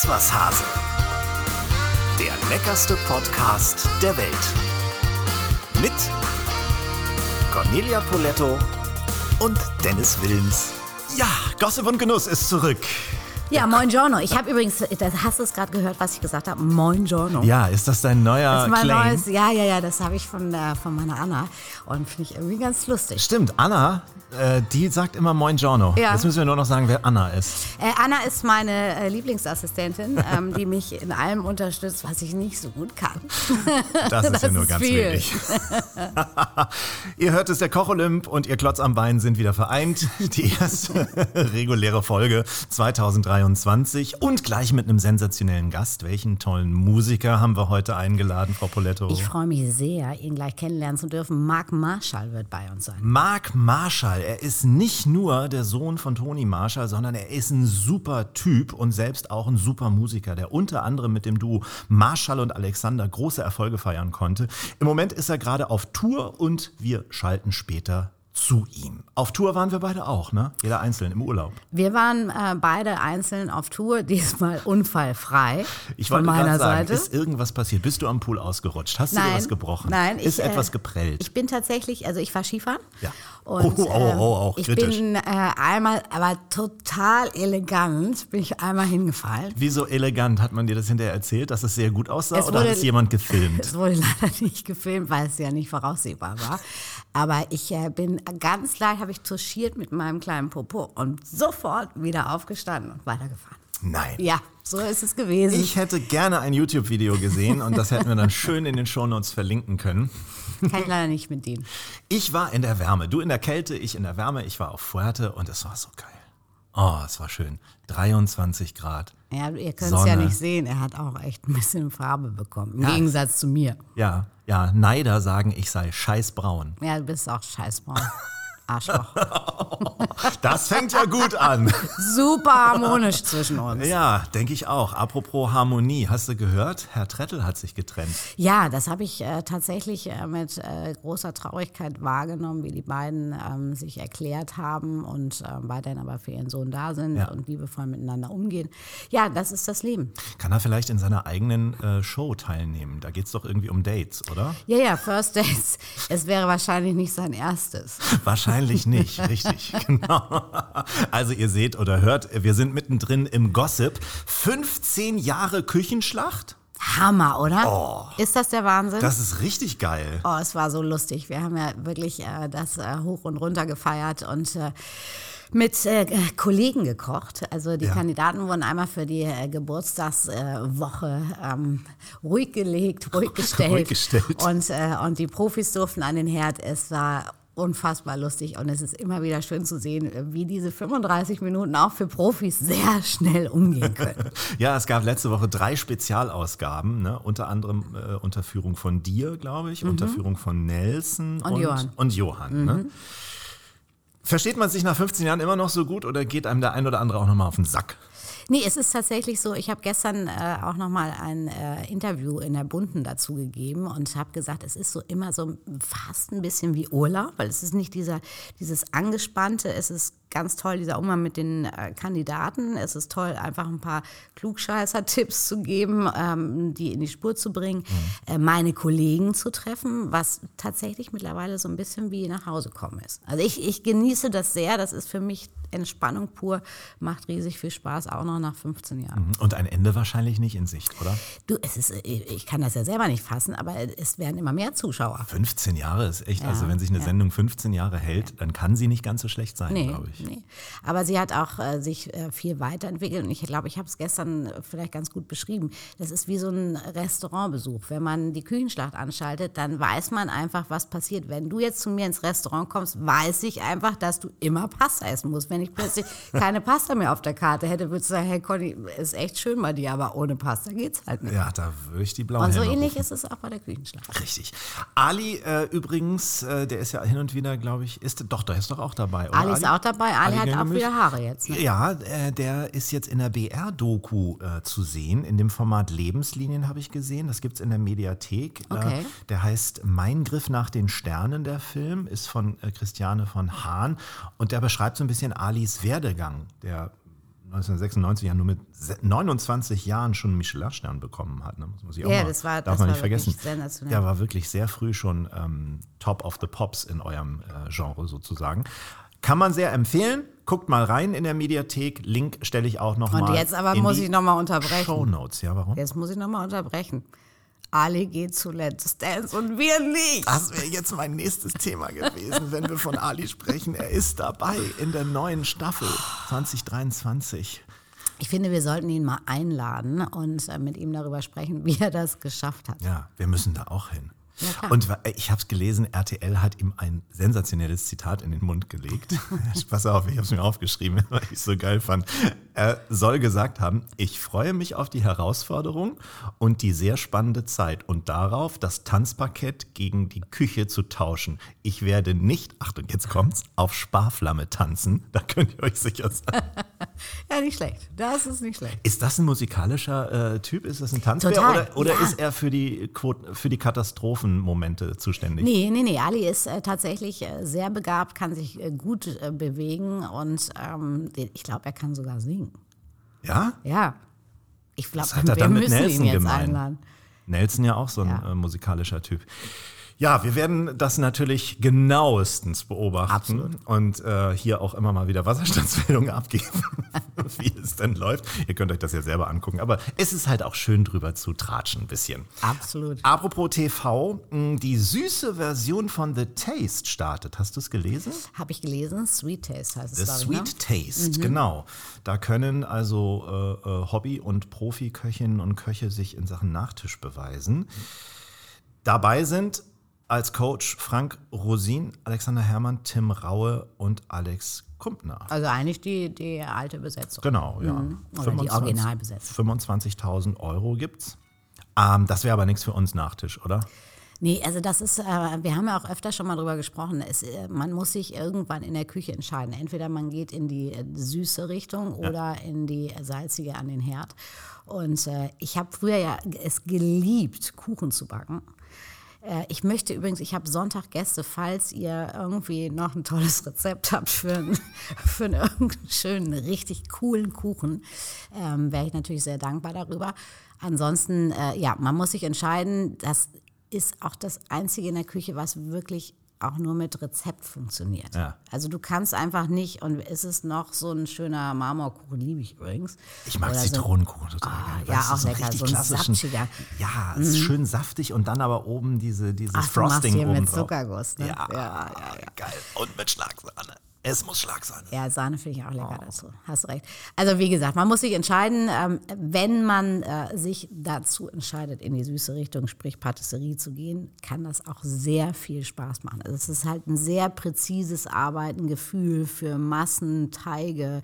Ist was Hase. Der leckerste Podcast der Welt. Mit Cornelia Poletto und Dennis Wilms. Ja, Gossip und Genuss ist zurück. Ja, moin Giorno. Ich habe übrigens, das hast du es gerade gehört, was ich gesagt habe. Moin Giorno. Ja, ist das dein neuer das ist mein Claim? neues, ja, ja, ja, das habe ich von, äh, von meiner Anna und finde ich irgendwie ganz lustig. Stimmt, Anna, äh, die sagt immer Moin Giorno. Ja. Jetzt müssen wir nur noch sagen, wer Anna ist. Äh, Anna ist meine äh, Lieblingsassistentin, ähm, die mich in allem unterstützt, was ich nicht so gut kann. Das ist Das ja nur ist ganz viel. wenig. ihr hört es, der Koch-Olymp und ihr Klotz am Bein sind wieder vereint. Die erste reguläre Folge 2023 und gleich mit einem sensationellen Gast. Welchen tollen Musiker haben wir heute eingeladen, Frau Poletto? Ich freue mich sehr, ihn gleich kennenlernen zu dürfen. Marc Marshall wird bei uns sein. Mark Marshall, er ist nicht nur der Sohn von Toni Marshall, sondern er ist ein super Typ und selbst auch ein super Musiker, der unter anderem mit dem Duo Marshall und Alexander große Erfolge feiern konnte. Im Moment ist er gerade auf Tour und wir schalten später zu ihm. Auf Tour waren wir beide auch, ne? Jeder einzeln im Urlaub. Wir waren äh, beide einzeln auf Tour, diesmal unfallfrei Ich von wollte meiner sagen, Seite. ist irgendwas passiert? Bist du am Pool ausgerutscht? Hast du dir was gebrochen? Nein, Ist ich, etwas äh, geprellt? Ich bin tatsächlich, also ich war Skifahren. Ja. Und, Oh, oh, oh, oh, auch ich kritisch. bin äh, einmal, aber total elegant, bin ich einmal hingefallen. Wie so elegant hat man dir das hinterher erzählt, dass es sehr gut aussah Es oder hat wurde- es jemand gefilmt? Es wurde leider nicht gefilmt, weil es ja nicht voraussehbar war. Aber ich äh, bin ganz leicht, habe ich touchiert mit meinem kleinen Popo und sofort wieder aufgestanden und weitergefahren. Nein. Ja, so ist es gewesen. Ich hätte gerne ein YouTube-Video gesehen und das hätten wir dann schön in den Shownotes verlinken können. Kann ich leider nicht mit dienen. Ich war in der Wärme, du in der Kälte, ich in der Wärme, ich war auf Fuerte und es war so geil. Oh, es war schön. 23 Grad. Ja, ihr könnt es ja nicht sehen. Er hat auch echt ein bisschen Farbe bekommen. Im Ja. Gegensatz zu mir. Ja, ja, Neider sagen, ich sei scheißbraun. Ja, du bist auch scheißbraun. Arschloch. Das fängt ja gut an. Super harmonisch zwischen uns. Ja, denke ich auch. Apropos Harmonie, hast du gehört? Herr Trettel hat sich getrennt. Ja, das habe ich äh, tatsächlich äh, mit äh, großer Traurigkeit wahrgenommen, wie die beiden ähm, sich erklärt haben und äh, weiterhin aber für ihren Sohn da sind Ja. und liebevoll miteinander umgehen. Ja, das ist das Leben. Kann er vielleicht in seiner eigenen äh, Show teilnehmen? Da geht es doch irgendwie um Dates, oder? Ja, ja, First Dates. Es wäre wahrscheinlich nicht sein erstes. Wahrscheinlich nicht, richtig. Genau. Also ihr seht oder hört, wir sind mittendrin im Gossip. 15 Jahre Küchenschlacht? Hammer, oder? Ist das der Wahnsinn? Oh. Das ist richtig geil. Oh, es war so lustig. Wir haben ja wirklich äh, das äh, hoch und runter gefeiert und äh, mit äh, Kollegen gekocht. Also die Ja. Kandidaten wurden einmal für die äh, Geburtstagswoche ähm, ruhig gelegt, ruhig gestellt. Ruhig gestellt. Und, äh, und die Profis durften an den Herd. Es war unfassbar lustig und es ist immer wieder schön zu sehen, wie diese 35 Minuten auch für Profis sehr schnell umgehen können. Ja, es gab letzte Woche drei Spezialausgaben, ne? unter anderem äh, unter Führung von dir, glaube ich, unter Führung von Nelson Mhm. Und Johann. Mhm. Und Johann ne? Versteht man sich nach 15 Jahren immer noch so gut oder geht einem der ein oder andere auch nochmal auf den Sack? Nee, es ist tatsächlich so, ich habe gestern äh, auch nochmal ein äh, Interview in der Bunden dazu gegeben und habe gesagt, es ist so immer so fast ein bisschen wie Urlaub, weil es ist nicht dieser, dieses Angespannte, es ist ganz toll, dieser Umgang mit den äh, Kandidaten. Es ist toll, einfach ein paar Klugscheißer-Tipps zu geben, ähm, die in die Spur zu bringen, äh, meine Kollegen zu treffen, was tatsächlich mittlerweile so ein bisschen wie nach Hause kommen ist. Also ich, ich genieße das sehr, das ist für mich Entspannung pur, macht riesig viel Spaß, auch noch nach 15 Jahren. Und ein Ende wahrscheinlich nicht in Sicht, oder? Du, es ist, äh, ich kann das ja selber nicht fassen, aber es werden immer mehr Zuschauer. 15 Jahre ist echt, also Ja, wenn sich eine ja. Sendung 15 Jahre hält, dann kann sie nicht ganz so schlecht sein, Nee, glaube ich. Nee. Aber sie hat auch äh, sich äh, viel weiterentwickelt und ich glaube, ich habe es gestern äh, vielleicht ganz gut beschrieben. Das ist wie so ein Restaurantbesuch. Wenn man die Küchenschlacht anschaltet, dann weiß man einfach, was passiert. Wenn du jetzt zu mir ins Restaurant kommst, weiß ich einfach, dass du immer Pasta essen musst. Wenn ich plötzlich keine Pasta mehr auf der Karte hätte, würdest du sagen, hey Conny, ist echt schön bei dir, aber ohne Pasta geht's halt nicht. Ja, da würde ich die blaue Und so ähnlich ist es auch bei der Küchenschlacht. Richtig. Ali äh, übrigens, äh, der ist ja hin und wieder, glaube ich, ist doch, der ist doch auch dabei. Oder Ali ist auch dabei. Ali, hat auch wieder Haare jetzt. Ne? Ja, äh, der ist jetzt in der BR-Doku äh, zu sehen. In dem Format Lebenslinien habe ich gesehen. Das gibt es in der Mediathek. Okay. Äh, der heißt Mein Griff nach den Sternen, der Film, ist von äh, Christiane von Hahn. Und der beschreibt so ein bisschen Alis Werdegang. Der 1996 ja nur mit 29 Jahren schon einen Michelin-Stern bekommen hat. Ne? Das muss ich auch Ja, mal, das war- darf das man war nicht vergessen. Der war wirklich sehr früh schon ähm, Top of the Pops in eurem äh, Genre sozusagen. Kann man sehr empfehlen. Guckt mal rein in der Mediathek. Link stelle ich auch noch Und mal. jetzt aber muss ich nochmal unterbrechen. Show Notes. Ja, warum? Jetzt muss ich nochmal unterbrechen. Ali geht zu Let's Dance und wir nicht. Das wäre jetzt mein nächstes Thema gewesen, wenn wir von Ali sprechen. Er ist dabei in der neuen Staffel 2023. Ich finde, wir sollten ihn mal einladen und äh, mit ihm darüber sprechen, wie er das geschafft hat. Ja, wir müssen da auch hin. Ja. Und wa- ich habe es gelesen, RTL hat ihm ein sensationelles Zitat in den Mund gelegt. Pass auf, ich habe es mir aufgeschrieben, weil ich es so geil fand. Er soll gesagt haben, ich freue mich auf die Herausforderung und die sehr spannende Zeit und darauf, das Tanzparkett gegen die Küche zu tauschen. Ich werde nicht, Achtung, jetzt kommt's, auf Sparflamme tanzen. Da könnt ihr euch sicher sein. Ja, nicht schlecht. Das ist nicht schlecht. Ist das ein musikalischer äh, Typ? Ist das ein Tanzbär? Total, Oder, oder ja. ist er für die, Quoten, für die Katastrophenmomente zuständig? Nee, nee, nee. Ali ist äh, tatsächlich äh, sehr begabt, kann sich äh, gut äh, bewegen und ähm, ich glaube, er kann sogar singen. Ja? Ja. Ich glaube, er wir müssen Nelson ihn jetzt gemein? einladen. Nelson ja auch so ein Ja. äh, musikalischer Typ. Ja, wir werden das natürlich genauestens beobachten Absolut. und äh, hier auch immer mal wieder Wasserstandsmeldungen abgeben, wie es denn läuft. Ihr könnt euch das ja selber angucken, aber es ist halt auch schön drüber zu tratschen ein bisschen. Absolut. Apropos TV, mh, die süße Version von The Taste startet. Hast du es gelesen? Habe ich gelesen. Sweet Taste heißt es, The Sweet ich. Ne? Taste, genau. Da können also äh, äh, Hobby- und Profiköchinnen und Köche sich in Sachen Nachtisch beweisen. Dabei sind als Coach Frank Rosin, Alexander Herrmann, Tim Raue und Alex Kumpner. Also eigentlich die, die alte Besetzung. Genau, ja. Mhm. Oder die Originalbesetzung. 25.000 Euro gibt's. Ähm, das wäre aber nichts für uns Nachtisch, oder? Nee, also das ist, äh, wir haben ja auch öfter schon mal drüber gesprochen, es, äh, man muss sich irgendwann in der Küche entscheiden. Entweder man geht in die äh, süße Richtung oder in die salzige an den Herd. Und äh, ich habe früher ja es geliebt, Kuchen zu backen. Äh, Ich möchte übrigens, ich habe Sonntag Gäste, falls ihr irgendwie noch ein tolles Rezept habt für, einen- für einen schönen, richtig coolen Kuchen, ähm, wäre ich natürlich sehr dankbar darüber. Ansonsten, äh, ja, man muss sich entscheiden, das ist auch das Einzige in der Küche, was wirklich auch nur mit Rezept funktioniert. Ja. Also du kannst einfach nicht, und ist es noch so ein schöner Marmorkuchen, liebe ich übrigens. Ich mag Oder so- Zitronenkuchen total Ah, gerne. ja, auch so lecker, so ein klassischen- saftiger. Ja, es ist schön saftig und dann aber oben diese, dieses Ach, du machst Frosting hier mit oben drauf. Zuckerguss, ne? Ja, Ja, ja, geil. Und mit Schlagsahne. Es muss Schlagsahne. Ja, Sahne finde ich auch lecker Oh. dazu. Hast recht. Also wie gesagt, man muss sich entscheiden, ähm, wenn man äh, sich dazu entscheidet, in die süße Richtung, sprich Patisserie zu gehen, kann das auch sehr viel Spaß machen. Also es ist halt ein sehr präzises Arbeiten, Gefühl für Massen, Teige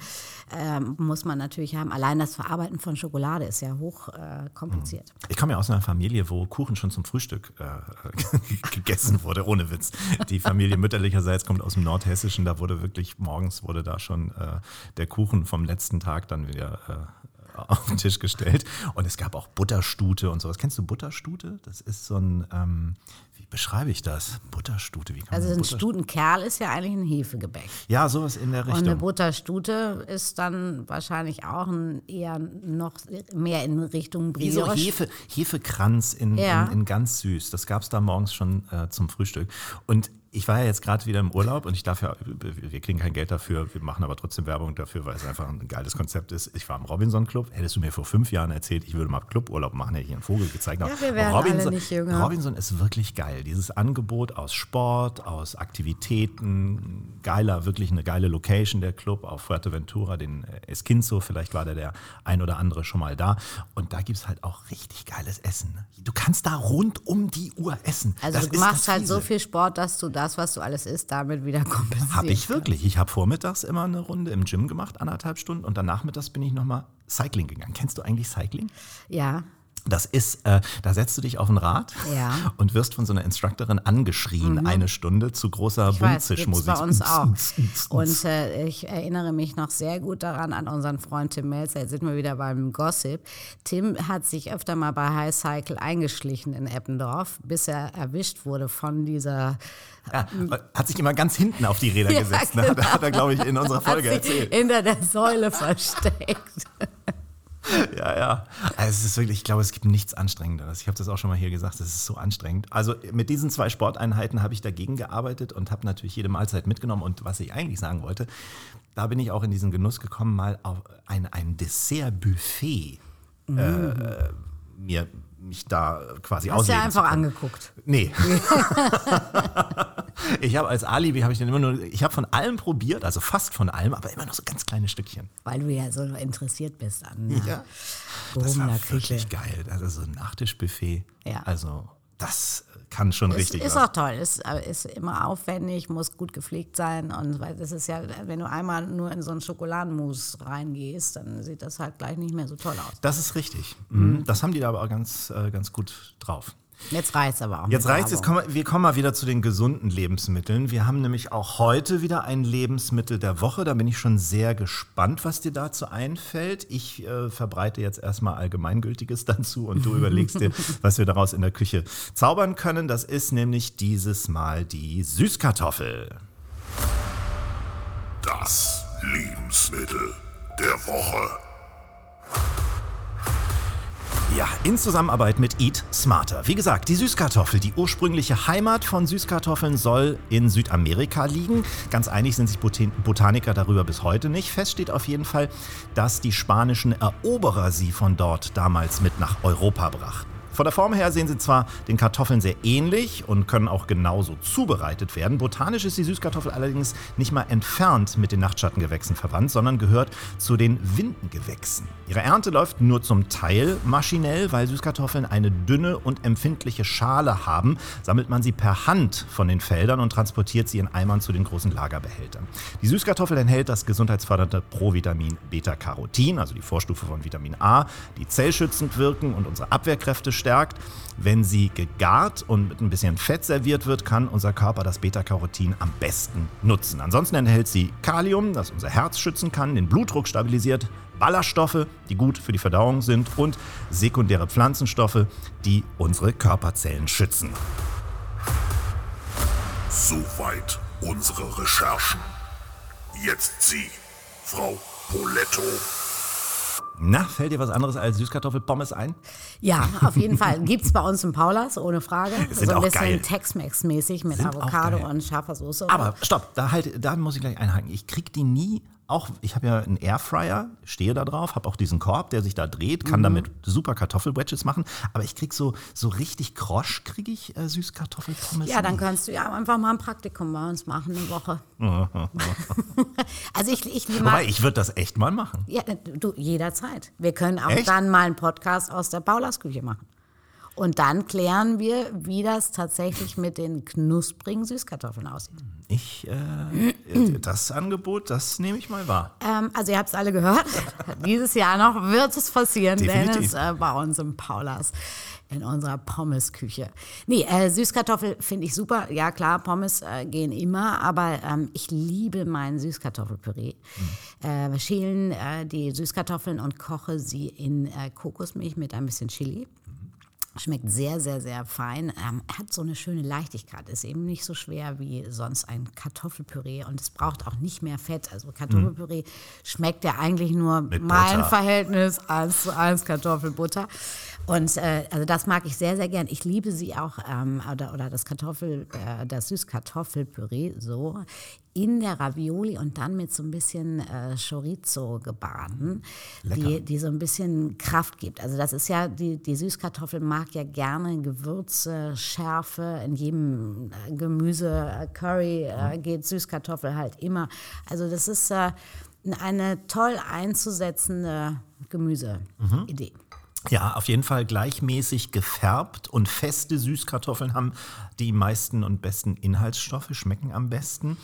ähm, muss man natürlich haben. Allein das Verarbeiten von Schokolade ist ja hoch äh, kompliziert. Ich komme ja aus einer Familie, wo Kuchen schon zum Frühstück äh, gegessen wurde, ohne Witz. Die Familie mütterlicherseits kommt aus dem Nordhessischen, da wurde wirklich, morgens wurde da schon äh, der Kuchen vom letzten Tag dann wieder äh, auf den Tisch gestellt. Und es gab auch Butterstute und sowas. Kennst du Butterstute? Das ist so ein, ähm, wie beschreibe ich das? Butterstute, wie kann Also ein Stutenkerl ist ja eigentlich ein Hefegebäck. Ja, sowas in der Und eine Richtung. Butterstute ist dann wahrscheinlich auch ein eher noch mehr in Richtung Wie so Brioche. Hefe, Hefekranz in, Ja. in, in ganz süß. Das gab es da morgens schon äh, zum Frühstück. Und ich war ja jetzt gerade wieder im Urlaub und ich darf ja, wir kriegen kein Geld dafür, wir machen aber trotzdem Werbung dafür, weil es einfach ein geiles Konzept ist. Ich war im Robinson Club. Hättest du mir vor fünf Jahren erzählt, ich würde mal Cluburlaub machen, hätte ich einen Vogel gezeigt. Ja, wir werden alle nicht jünger. Robinson ist wirklich geil. Dieses Angebot aus Sport, aus Aktivitäten, geiler, wirklich eine geile Location, der Club auf Fuerteventura, den äh, Esquinzo, vielleicht war der der ein oder andere schon mal da. Und da gibt es halt auch richtig geiles Essen. ne? Du kannst da rund um die Uhr essen. Also Das du machst halt so viel Sport, dass du das, was du alles isst, damit wieder kompensierst. Habe ich wirklich. Ich habe vormittags immer eine Runde im Gym gemacht, anderthalb Stunden, und dann nachmittags bin ich nochmal Cycling gegangen. Kennst du eigentlich Cycling? Ja. Das ist, äh, da setzt du dich auf ein Rad Ja. und wirst von so einer Instructorin angeschrien, eine Stunde zu großer Bumzischmusik. bei uns auch. Und äh, ich erinnere mich noch sehr gut daran an unseren Freund Tim Melzer. Jetzt sind wir wieder beim Gossip. Tim hat sich öfter mal bei High Cycle eingeschlichen in Eppendorf, bis er erwischt wurde von dieser ja, hat sich immer ganz hinten auf die Räder Ja, gesetzt. Ne? genau. Hat, er, glaube ich, in unserer Folge erzählt. hinter der Säule versteckt. Ja, ja. Also es ist wirklich, ich glaube, es gibt nichts Anstrengenderes. Ich habe das auch schon mal hier gesagt, es ist so anstrengend. Also mit diesen zwei Sporteinheiten habe ich dagegen gearbeitet und habe natürlich jede Mahlzeit mitgenommen. Und was ich eigentlich sagen wollte, da bin ich auch in diesen Genuss gekommen, mal auf ein, ein Dessert-Buffet äh, mir mich da quasi Hast du ausleben einfach zu können. angeguckt. Nee. ich habe als Alibi habe ich dann immer nur, ich habe von allem probiert, also fast von allem, aber immer noch so ganz kleine Stückchen. Weil du ja so interessiert bist an äh, Ja. Das war wirklich geil. Also so ein Nachtischbuffet. Ja. Also das kann schon Ist, richtig ist was. auch toll, ist, ist immer aufwendig, muss gut gepflegt sein und weil das ist ja, wenn du einmal nur in so einen Schokoladenmus reingehst, dann sieht das halt gleich nicht mehr so toll aus. Das ist richtig. Mhm. Das haben die da aber auch ganz, äh, ganz gut drauf. Jetzt reicht's aber auch. Jetzt reicht es, kommen wir wir kommen mal wieder zu den gesunden Lebensmitteln. Wir haben nämlich auch heute wieder ein Lebensmittel der Woche. Da bin ich schon sehr gespannt, was dir dazu einfällt. Ich äh, verbreite jetzt erstmal Allgemeingültiges dazu und du überlegst dir, was wir daraus in der Küche zaubern können. Das ist nämlich dieses Mal die Süßkartoffel. Das Lebensmittel der Woche. Ja, in Zusammenarbeit mit Eat Smarter. Wie gesagt, die Süßkartoffel, die ursprüngliche Heimat von Süßkartoffeln soll in Südamerika liegen. Ganz einig sind sich Botan- Botaniker darüber bis heute nicht. Fest steht auf jeden Fall, dass die spanischen Eroberer sie von dort damals mit nach Europa brachten. Von der Form her sehen sie zwar den Kartoffeln sehr ähnlich und können auch genauso zubereitet werden. Botanisch ist die Süßkartoffel allerdings nicht mal entfernt mit den Nachtschattengewächsen verwandt, sondern gehört zu den Windengewächsen. Ihre Ernte läuft nur zum Teil maschinell, weil Süßkartoffeln eine dünne und empfindliche Schale haben, sammelt man sie per Hand von den Feldern und transportiert sie in Eimern zu den großen Lagerbehältern. Die Süßkartoffel enthält das gesundheitsfördernde Provitamin Beta-Carotin, also die Vorstufe von Vitamin A, die zellschützend wirken und unsere Abwehrkräfte stärkt. Wenn sie gegart und mit ein bisschen Fett serviert wird, kann unser Körper das Beta-Carotin am besten nutzen. Ansonsten enthält sie Kalium, das unser Herz schützen kann, den Blutdruck stabilisiert, Ballaststoffe, die gut für die Verdauung sind und sekundäre Pflanzenstoffe, die unsere Körperzellen schützen. Soweit unsere Recherchen. Jetzt Sie, Frau Poletto. Na, fällt dir was anderes als Süßkartoffelpommes ein? Ja, auf jeden Fall. Gibt's bei uns im Paulas, ohne Frage. Sind so ein auch bisschen. Tex-Mex-mäßig mit Sind Avocado und scharfer Soße. Aber stopp, da, halt, da muss ich gleich einhaken. Ich krieg die nie, auch ich habe ja einen Airfryer, stehe da drauf, habe auch diesen Korb, der sich da dreht, kann damit super Kartoffelwedges machen, aber ich krieg so, so richtig Krosch, kriege ich äh, Süßkartoffelpommes. Ja, dann kannst du ja einfach mal ein Praktikum bei uns machen, eine Woche. also ich, ich Wobei, ich würde das echt mal machen. ja, du, jederzeit. Wir können auch Echt? dann mal einen Podcast aus der Paulasküche machen. Und dann klären wir, wie das tatsächlich mit den knusprigen Süßkartoffeln aussieht. Ich, äh, das Angebot, das nehme ich mal wahr. Ähm, also ihr habt es alle gehört. Dieses Jahr noch wird es passieren, Definitiv. denn es äh, bei uns im Paulas in unserer Pommesküche. Nee, äh, Süßkartoffel finde ich super. Ja klar, Pommes äh, gehen immer, aber ähm, ich liebe mein Süßkartoffelpüree. Äh, wir schälen äh, die Süßkartoffeln und koche sie in äh, Kokosmilch mit ein bisschen Chili. Schmeckt sehr, sehr, sehr fein. Ähm, hat so eine schöne Leichtigkeit. Ist eben nicht so schwer wie sonst ein Kartoffelpüree. Und es braucht auch nicht mehr Fett. Also Kartoffelpüree schmeckt ja eigentlich nur Mit mein Butter. Verhältnis 1 zu 1 Kartoffelbutter. Und äh, also das mag ich sehr, sehr gern. Ich liebe sie auch, ähm, oder, oder das Kartoffel, äh, das Süßkartoffelpüree so in der Ravioli und dann mit so ein bisschen äh, Chorizo gebaden, die, die so ein bisschen Kraft gibt. Also das ist ja, die, die Süßkartoffel mag ja gerne Gewürze, Schärfe, in jedem äh, Gemüse, äh, Curry äh, geht Süßkartoffel halt immer. Also das ist äh, eine toll einzusetzende Gemüseidee. Ja, auf jeden Fall gleichmäßig gefärbt und feste Süßkartoffeln haben die meisten und besten Inhaltsstoffe, schmecken am besten.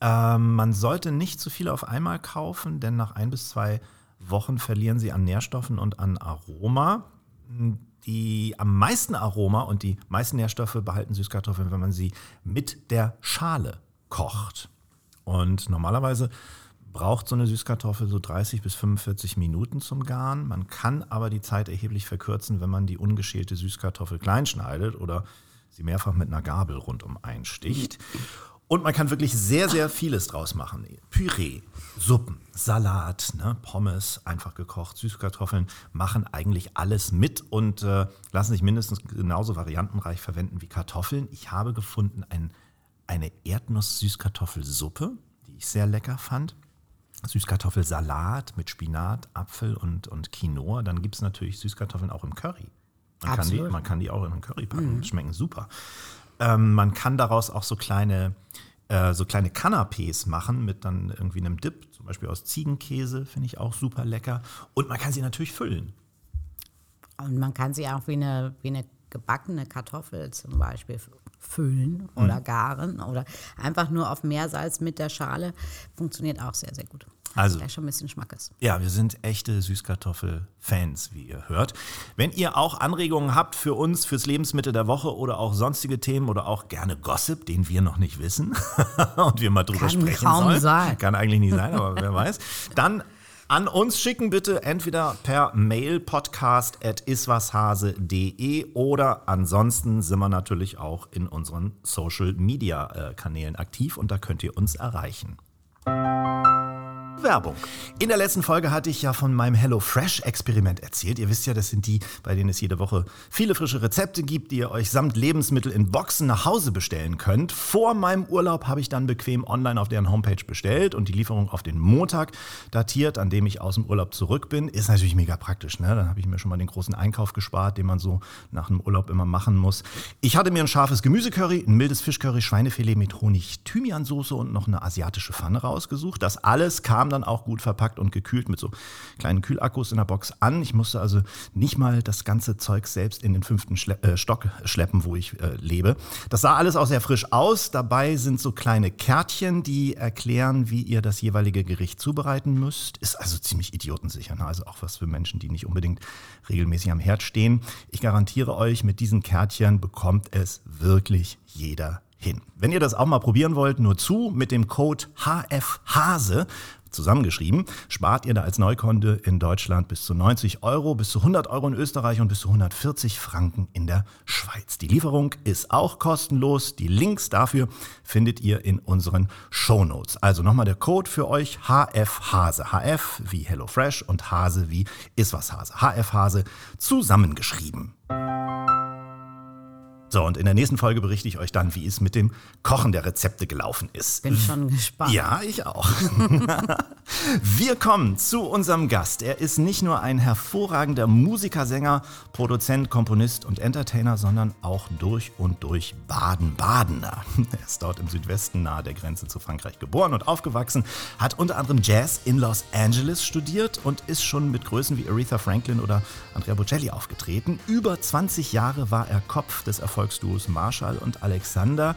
Ähm, man sollte nicht zu viel auf einmal kaufen, denn nach ein bis zwei Wochen verlieren sie an Nährstoffen und an Aroma. die am meisten Aroma und die meisten Nährstoffe behalten Süßkartoffeln, wenn man sie mit der Schale kocht. Und normalerweise braucht so eine Süßkartoffel so 30 bis 45 Minuten zum Garen. Man kann aber die Zeit erheblich verkürzen, wenn man die ungeschälte Süßkartoffel klein schneidet oder sie mehrfach mit einer Gabel rundum einsticht. Und man kann wirklich sehr, sehr vieles draus machen. Püree, Suppen, Salat, ne, Pommes, einfach gekocht, Süßkartoffeln machen eigentlich alles mit und äh, lassen sich mindestens genauso variantenreich verwenden wie Kartoffeln. Ich habe gefunden ein, eine Erdnuss-Süßkartoffelsuppe, die ich sehr lecker fand. Süßkartoffelsalat mit Spinat, Apfel und, und Quinoa. Dann gibt es natürlich Süßkartoffeln auch im Curry. Man kann, die, man kann die auch in einen Curry packen, mhm. schmecken super. Ähm, man kann daraus auch so kleine, äh, so kleine Canapés machen mit dann irgendwie einem Dip, zum Beispiel aus Ziegenkäse, finde ich auch super lecker. Und man kann sie natürlich füllen. Und man kann sie auch wie eine, wie eine gebackene Kartoffel zum Beispiel füllen oder mhm. garen oder einfach nur auf Meersalz mit der Schale. Funktioniert auch sehr, sehr gut. Also, schon ein bisschen Schmackes. Ja, wir sind echte Süßkartoffel-Fans, wie ihr hört. Wenn ihr auch Anregungen habt für uns, fürs Lebensmittel der Woche oder auch sonstige Themen oder auch gerne Gossip, den wir noch nicht wissen und wir mal drüber Kann sprechen kaum sollen. sein. Kann eigentlich nicht sein, aber wer weiß. Dann an uns schicken bitte entweder per Mail podcast at iswashase.de oder ansonsten sind wir natürlich auch in unseren Social Media äh, Kanälen aktiv und da könnt ihr uns erreichen. Werbung. In der letzten Folge hatte ich ja von meinem HelloFresh-Experiment erzählt. Ihr wisst ja, das sind die, bei denen es jede Woche viele frische Rezepte gibt, die ihr euch samt Lebensmittel in Boxen nach Hause bestellen könnt. Vor meinem Urlaub habe ich dann bequem online auf deren Homepage bestellt und die Lieferung auf den Montag datiert, an dem ich aus dem Urlaub zurück bin. Ist natürlich mega praktisch. Ne? Dann habe ich mir schon mal den großen Einkauf gespart, den man so nach einem Urlaub immer machen muss. Ich hatte mir ein scharfes Gemüsecurry, ein mildes Fischcurry, Schweinefilet mit Honig-Thymian-Soße und noch eine asiatische Pfanne rausgesucht. Das alles kam dann auch gut verpackt und gekühlt mit so kleinen Kühlakkus in der Box an. Ich musste also nicht mal das ganze Zeug selbst in den fünften Schle äh, Stock schleppen, wo ich äh, lebe. Das sah alles auch sehr frisch aus. Dabei sind so kleine Kärtchen, die erklären, wie ihr das jeweilige Gericht zubereiten müsst. Ist also ziemlich idiotensicher. Ne? Also auch was für Menschen, die nicht unbedingt regelmäßig am Herd stehen. Ich garantiere euch, mit diesen Kärtchen bekommt es wirklich jeder hin. Wenn ihr das auch mal probieren wollt, nur zu mit dem Code HFHASE zusammengeschrieben, spart ihr da als Neukunde in Deutschland bis zu 90 Euro, bis zu 100 Euro in Österreich und bis zu 140 Franken in der Schweiz. Die Lieferung ist auch kostenlos. Die Links dafür findet ihr in unseren Shownotes. Also nochmal der Code für euch HF Hase. HF wie HelloFresh und Hase wie Iswas Hase. HF Hase zusammengeschrieben. So, und in der nächsten Folge berichte ich euch dann, wie es mit dem Kochen der Rezepte gelaufen ist. Bin schon gespannt. Ja, ich auch. Wir kommen zu unserem Gast. Er ist nicht nur ein hervorragender Musiker, Sänger, Produzent, Komponist und Entertainer, sondern auch durch und durch Baden-Badener. Er ist dort im Südwesten nahe der Grenze zu Frankreich geboren und aufgewachsen, hat unter anderem Jazz in Los Angeles studiert und ist schon mit Größen wie Aretha Franklin oder Andrea Bocelli aufgetreten. Über 20 Jahre war er Kopf des Erfolgs Erfolgsduos Marshall und Alexander.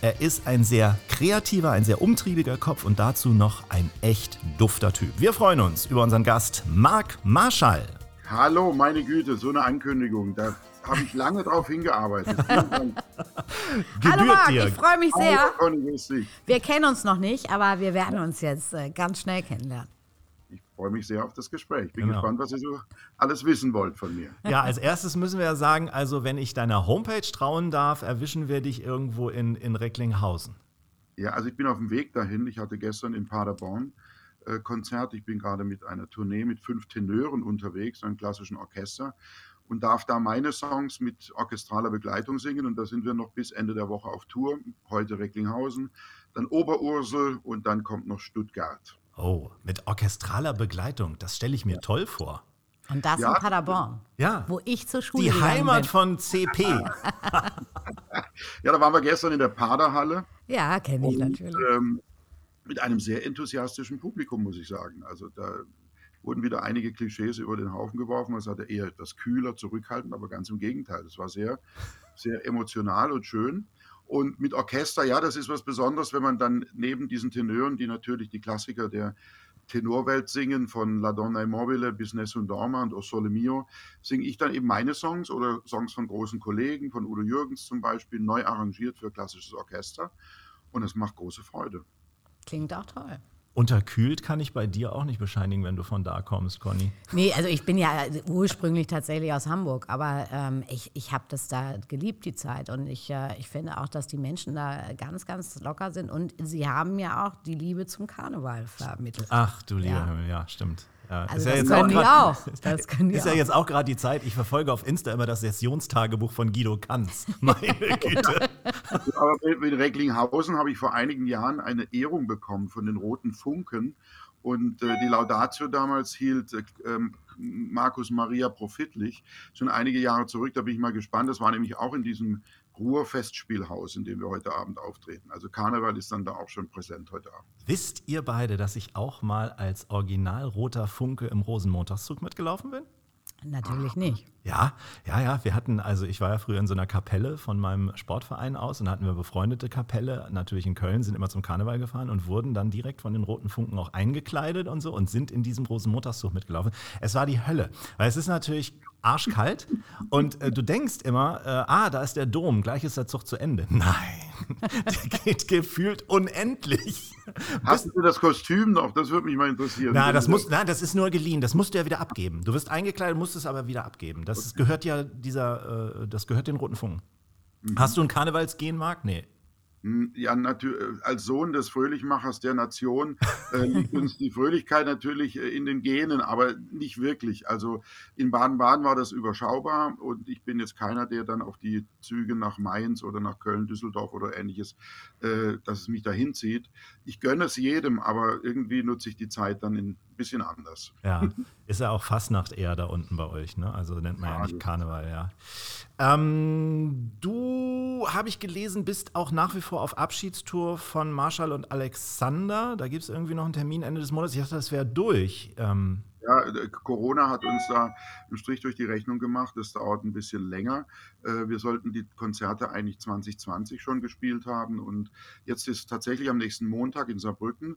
Er ist ein sehr kreativer, ein sehr umtriebiger Kopf und dazu noch ein echt dufter Typ. Wir freuen uns über unseren Gast Marc Marshall. Hallo, meine Güte, so eine Ankündigung. Da habe ich lange drauf hingearbeitet. Hallo Marc, ich freue mich sehr. Wir kennen uns noch nicht, aber wir werden uns jetzt äh, ganz schnell kennenlernen freue mich sehr auf das Gespräch. Bin genau. gespannt, was ihr so alles wissen wollt von mir. Ja, als erstes müssen wir ja sagen, also wenn ich deiner Homepage trauen darf, erwischen wir dich irgendwo in, in Recklinghausen. Ja, also ich bin auf dem Weg dahin. Ich hatte gestern in Paderborn äh, Konzert. Ich bin gerade mit einer Tournee mit fünf Tenören unterwegs, einem klassischen Orchester und darf da meine Songs mit orchestraler Begleitung singen. Und da sind wir noch bis Ende der Woche auf Tour. Heute Recklinghausen, dann Oberursel und dann kommt noch Stuttgart. Oh, mit orchestraler Begleitung, das stelle ich mir ja. toll vor. Und das ja. in Paderborn. Ja. Wo ich zur Schule Die Heimat bin. von CP. ja, da waren wir gestern in der Paderhalle. Ja, kenne ich natürlich. Ähm, mit einem sehr enthusiastischen Publikum, muss ich sagen. Also da wurden wieder einige Klischees über den Haufen geworfen. Es hatte eher etwas kühler, zurückhaltend, aber ganz im Gegenteil. Es war sehr, sehr emotional und schön. Und mit Orchester, ja, das ist was Besonderes, wenn man dann neben diesen Tenören, die natürlich die Klassiker der Tenorwelt singen, von La Donna Immobile bis Nessun Dorma und O Sole Mio, singe ich dann eben meine Songs oder Songs von großen Kollegen, von Udo Jürgens zum Beispiel, neu arrangiert für klassisches Orchester. Und es macht große Freude. Klingt auch toll. Unterkühlt kann ich bei dir auch nicht bescheinigen, wenn du von da kommst, Conny. Nee, also ich bin ja ursprünglich tatsächlich aus Hamburg, aber ähm, ich, ich habe das da geliebt, die Zeit. Und ich, äh, ich finde auch, dass die Menschen da ganz, ganz locker sind. Und sie haben ja auch die Liebe zum Karneval vermittelt. Ach du lieber Ja. Himmel, ja, stimmt. Ja, Also ist ja das jetzt können auch die grad- auch. Das können die ist ja auch. jetzt auch gerade die Zeit, ich verfolge auf Insta immer das Sessionstagebuch von Guido Kanz. Meine Güte. Aber in in Recklinghausen habe ich vor einigen Jahren eine Ehrung bekommen von den Roten Funken. Und äh, die Laudatio damals hielt äh, ähm, Markus Maria Profitlich, schon einige Jahre zurück. Da bin ich mal gespannt. Das war nämlich auch in diesem Ruhr-Festspielhaus, in dem wir heute Abend auftreten. Also Karneval ist dann da auch schon präsent heute Abend. Wisst ihr beide, dass ich auch mal als Original roter Funke im Rosenmontagszug mitgelaufen bin? Natürlich nicht. Ja, ja, ja. Wir hatten, also ich war ja früher in so einer Kapelle von meinem Sportverein aus und da hatten wir befreundete Kapelle, natürlich in Köln, sind immer zum Karneval gefahren und wurden dann direkt von den Roten Funken auch eingekleidet und so und sind in diesem großen Montagszug mitgelaufen. Es war die Hölle, weil es ist natürlich arschkalt und äh, du denkst immer, äh, ah, da ist der Dom, gleich ist der Zug zu Ende. Nein, der geht gefühlt unendlich. Hast du das Kostüm noch? Das würde mich mal interessieren. Na, das muss, nein, das ist nur geliehen. Das musst du ja wieder abgeben. Du wirst eingekleidet, musst es aber wieder abgeben. Das gehört ja dieser, äh, das gehört den roten Funken. Hast du ein Karnevalsgehen, Marc? Nee. Ja, natürlich, als Sohn des Fröhlichmachers der Nation äh, liegt uns die Fröhlichkeit natürlich äh, in den Genen, aber nicht wirklich. Also in Baden-Baden war das überschaubar und ich bin jetzt keiner, der dann auf die Züge nach Mainz oder nach Köln, Düsseldorf oder ähnliches, äh, dass es mich dahin zieht. Ich gönne es jedem, aber irgendwie nutze ich die Zeit dann ein bisschen anders. Ja, ist ja auch Fastnacht eher da unten bei euch, ne? Also nennt man ja Ja, nicht Karneval, ja. Ähm, du, habe ich gelesen, bist auch nach wie vor auf Abschiedstour von Marshall und Alexander. Da gibt es irgendwie noch einen Termin Ende des Monats. Ich dachte, das wäre durch. Ähm, Ja, äh, Corona hat uns da einen Strich durch die Rechnung gemacht. Das dauert ein bisschen länger. Äh, Wir sollten die Konzerte eigentlich 2020 schon gespielt haben. Und jetzt ist tatsächlich am nächsten Montag in Saarbrücken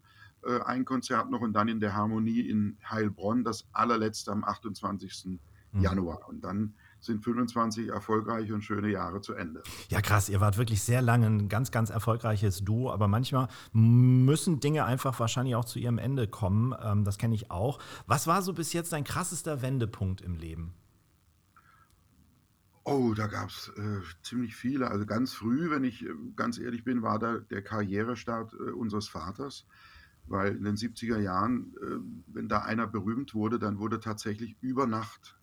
ein Konzert noch und dann in der Harmonie in Heilbronn das allerletzte am 28. Januar. Und dann sind 25 erfolgreiche und schöne Jahre zu Ende. Ja, krass, ihr wart wirklich sehr lange ein ganz, ganz erfolgreiches Duo, aber manchmal müssen Dinge einfach wahrscheinlich auch zu ihrem Ende kommen. Ähm, das kenne ich auch. Was war so bis jetzt dein krassester Wendepunkt im Leben? Oh, da gab es äh, ziemlich viele. Also ganz früh, wenn ich äh, ganz ehrlich bin, war da der Karrierestart äh, unseres Vaters. Weil in den 70er Jahren, äh, wenn da einer berühmt wurde, dann wurde tatsächlich über Nacht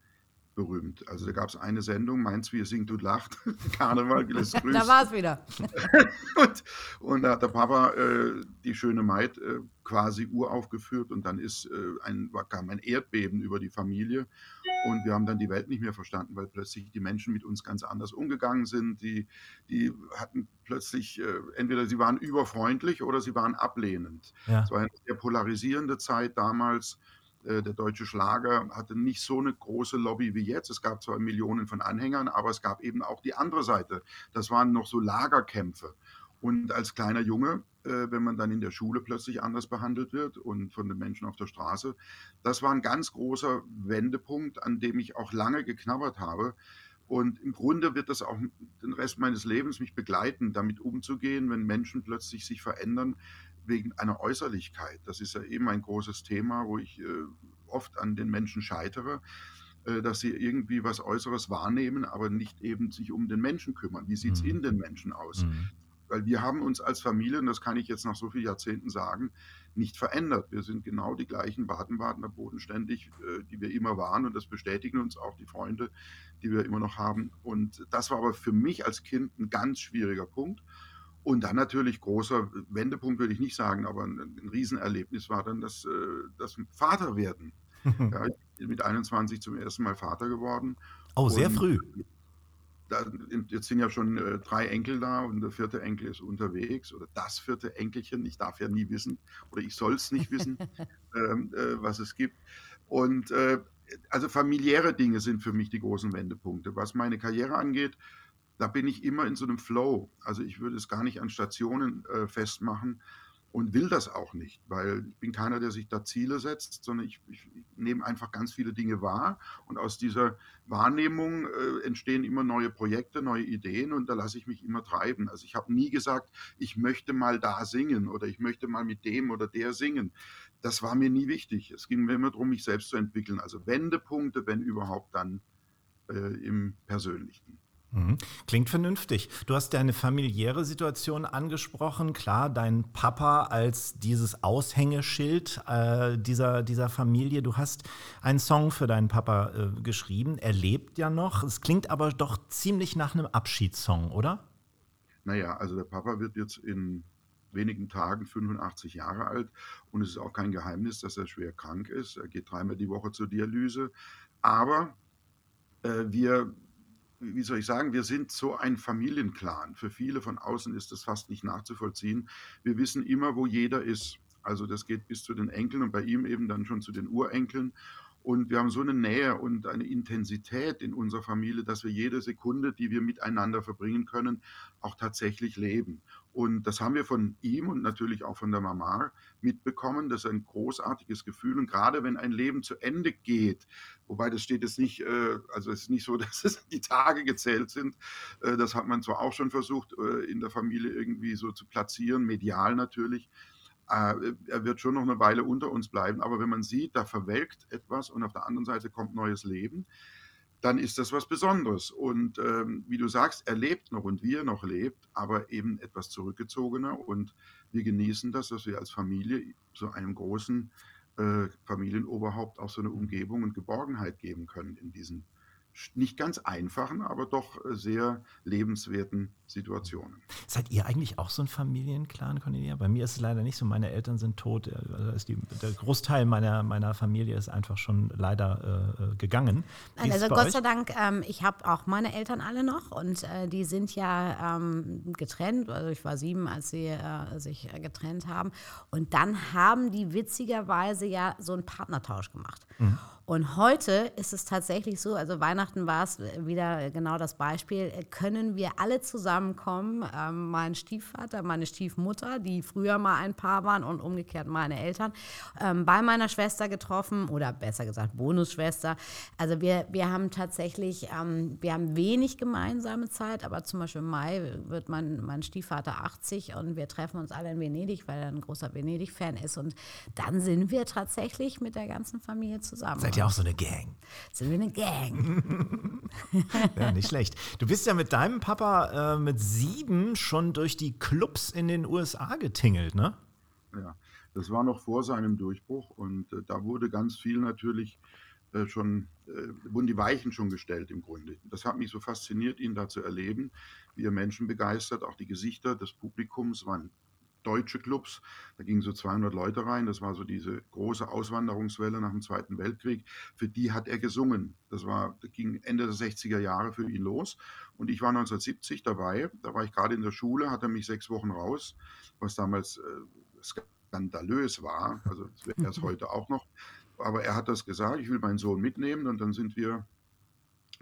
berühmt. Also da gab es eine Sendung, Mainz, wie ihr singt und lacht, Karneval, grüßen. Da war es wieder. Und, und da hat der Papa äh, die schöne Maid äh, quasi uraufgeführt und dann ist äh, ein, kam ein Erdbeben über die Familie und wir haben dann die Welt nicht mehr verstanden, weil plötzlich die Menschen mit uns ganz anders umgegangen sind. Die, die hatten plötzlich, äh, entweder sie waren überfreundlich oder sie waren ablehnend. Ja. Es war eine sehr polarisierende Zeit damals. Äh, Der deutsche Schlager hatte nicht so eine große Lobby wie jetzt. Es gab zwar Millionen von Anhängern, aber es gab eben auch die andere Seite. Das waren noch so Lagerkämpfe. Und als kleiner Junge, äh, wenn man dann in der Schule plötzlich anders behandelt wird und von den Menschen auf der Straße, das war ein ganz großer Wendepunkt, an dem ich auch lange geknabbert habe. Und im Grunde wird das auch den Rest meines Lebens mich begleiten, damit umzugehen, wenn Menschen plötzlich sich verändern wegen einer Äußerlichkeit. Das ist ja eben ein großes Thema, wo ich äh, oft an den Menschen scheitere, äh, dass sie irgendwie was Äußeres wahrnehmen, aber nicht eben sich um den Menschen kümmern. Wie sieht es Mhm. in den Menschen aus? Mhm. Weil wir haben uns als Familie, und das kann ich jetzt nach so vielen Jahrzehnten sagen, nicht verändert. Wir sind genau die gleichen Baden-Badener bodenständig, äh, die wir immer waren. Und das bestätigen uns auch die Freunde, die wir immer noch haben. Und das war aber für mich als Kind ein ganz schwieriger Punkt. Und dann natürlich großer Wendepunkt, würde ich nicht sagen, aber ein, ein Riesenerlebnis war dann das, äh, das Vaterwerden. Ja, ich bin mit 21 zum ersten Mal Vater geworden. Oh, sehr Und- früh. Da, jetzt sind ja schon äh, drei Enkel da und der vierte Enkel ist unterwegs oder das vierte Enkelchen. Ich darf ja nie wissen oder ich soll es nicht wissen, ähm, äh, was es gibt. Und äh, also familiäre Dinge sind für mich die großen Wendepunkte. Was meine Karriere angeht, da bin ich immer in so einem Flow. Also ich würde es gar nicht an Stationen äh, festmachen. und will das auch nicht, weil ich bin keiner, der sich da Ziele setzt, sondern ich, ich, nehme einfach ganz viele Dinge wahr und aus dieser Wahrnehmung äh, entstehen immer neue Projekte, neue Ideen und da lasse ich mich immer treiben. Also ich habe nie gesagt, ich möchte mal da singen oder ich möchte mal mit dem oder der singen. Das war mir nie wichtig. Es ging mir immer darum, mich selbst zu entwickeln. Also Wendepunkte, wenn überhaupt, dann äh, im Persönlichen. Mhm. Klingt vernünftig. Du hast deine familiäre Situation angesprochen. Klar, dein Papa als dieses Aushängeschild äh, dieser, dieser Familie. Du hast einen Song für deinen Papa äh, geschrieben. Er lebt ja noch. Es klingt aber doch ziemlich nach einem Abschiedssong, oder? Naja, also der Papa wird jetzt in wenigen Tagen 85 Jahre alt und es ist auch kein Geheimnis, dass er schwer krank ist. Er geht dreimal die Woche zur Dialyse. Aber äh, wir wie soll ich sagen, wir sind so ein Familienclan. Für viele von außen ist das fast nicht nachzuvollziehen. Wir wissen immer, wo jeder ist. Also das geht bis zu den Enkeln und bei ihm eben dann schon zu den Urenkeln. Und wir haben so eine Nähe und eine Intensität in unserer Familie, dass wir jede Sekunde, die wir miteinander verbringen können, auch tatsächlich leben. Und das haben wir von ihm und natürlich auch von der Mama mitbekommen. Das ist ein großartiges Gefühl. Und gerade wenn ein Leben zu Ende geht, wobei das steht jetzt nicht, äh, also es ist nicht so, dass es die Tage gezählt sind. Äh, das hat man zwar auch schon versucht, äh, in der Familie irgendwie so zu platzieren, medial natürlich. Er wird schon noch eine Weile unter uns bleiben, aber wenn man sieht, da verwelkt etwas und auf der anderen Seite kommt neues Leben, dann ist das was Besonderes. Und ähm, wie du sagst, er lebt noch und wir noch lebt, aber eben etwas zurückgezogener. Und wir genießen das, dass wir als Familie so einem großen äh, Familienoberhaupt auch so eine Umgebung und Geborgenheit geben können in diesen nicht ganz einfachen, aber doch äh, sehr lebenswerten Situationen. Seid ihr eigentlich auch so ein Familienclan, Cornelia? Bei mir ist es leider nicht so. Meine Eltern sind tot. Also die, der Großteil meiner, meiner Familie ist einfach schon leider äh, gegangen. Nein, also Gott euch? sei Dank, ähm, ich habe auch meine Eltern alle noch und äh, die sind ja ähm, getrennt. Also ich war sieben, als sie äh, sich getrennt haben. Und dann haben die witzigerweise ja so einen Partnertausch gemacht. Mhm. Und heute ist es tatsächlich so, also Weihnachten war es wieder genau das Beispiel, können wir alle zusammenkommen, ähm, mein Stiefvater, meine Stiefmutter, die früher mal ein Paar waren und umgekehrt meine Eltern, ähm, bei meiner Schwester getroffen oder besser gesagt Bonusschwester. Also wir, wir haben tatsächlich, ähm, wir haben wenig gemeinsame Zeit, aber zum Beispiel im Mai wird mein, mein Stiefvater 80 und wir treffen uns alle in Venedig, weil er ein großer Venedig-Fan ist und dann sind wir tatsächlich mit der ganzen Familie zusammen. Seid ja auch so eine Gang. Sind wir eine Gang. ja, nicht schlecht. Du bist ja mit deinem Papa äh, mit sieben schon durch die Clubs in den USA getingelt, ne? Ja, das war noch vor seinem Durchbruch und äh, da wurde ganz viel natürlich äh, schon, äh, wurden die Weichen schon gestellt im Grunde. Das hat mich so fasziniert, ihn da zu erleben, wie er Menschen begeistert, auch die Gesichter des Publikums waren deutsche Clubs. Da gingen so 200 Leute rein. Das war so diese große Auswanderungswelle nach dem Zweiten Weltkrieg. Für die hat er gesungen. Das, war, das ging Ende der 60er Jahre für ihn los. Und ich war 1970 dabei. Da war ich gerade in der Schule, hat er mich sechs Wochen raus, was damals äh, skandalös war. Also das wäre es heute auch noch. Aber er hat das gesagt, ich will meinen Sohn mitnehmen. Und dann sind wir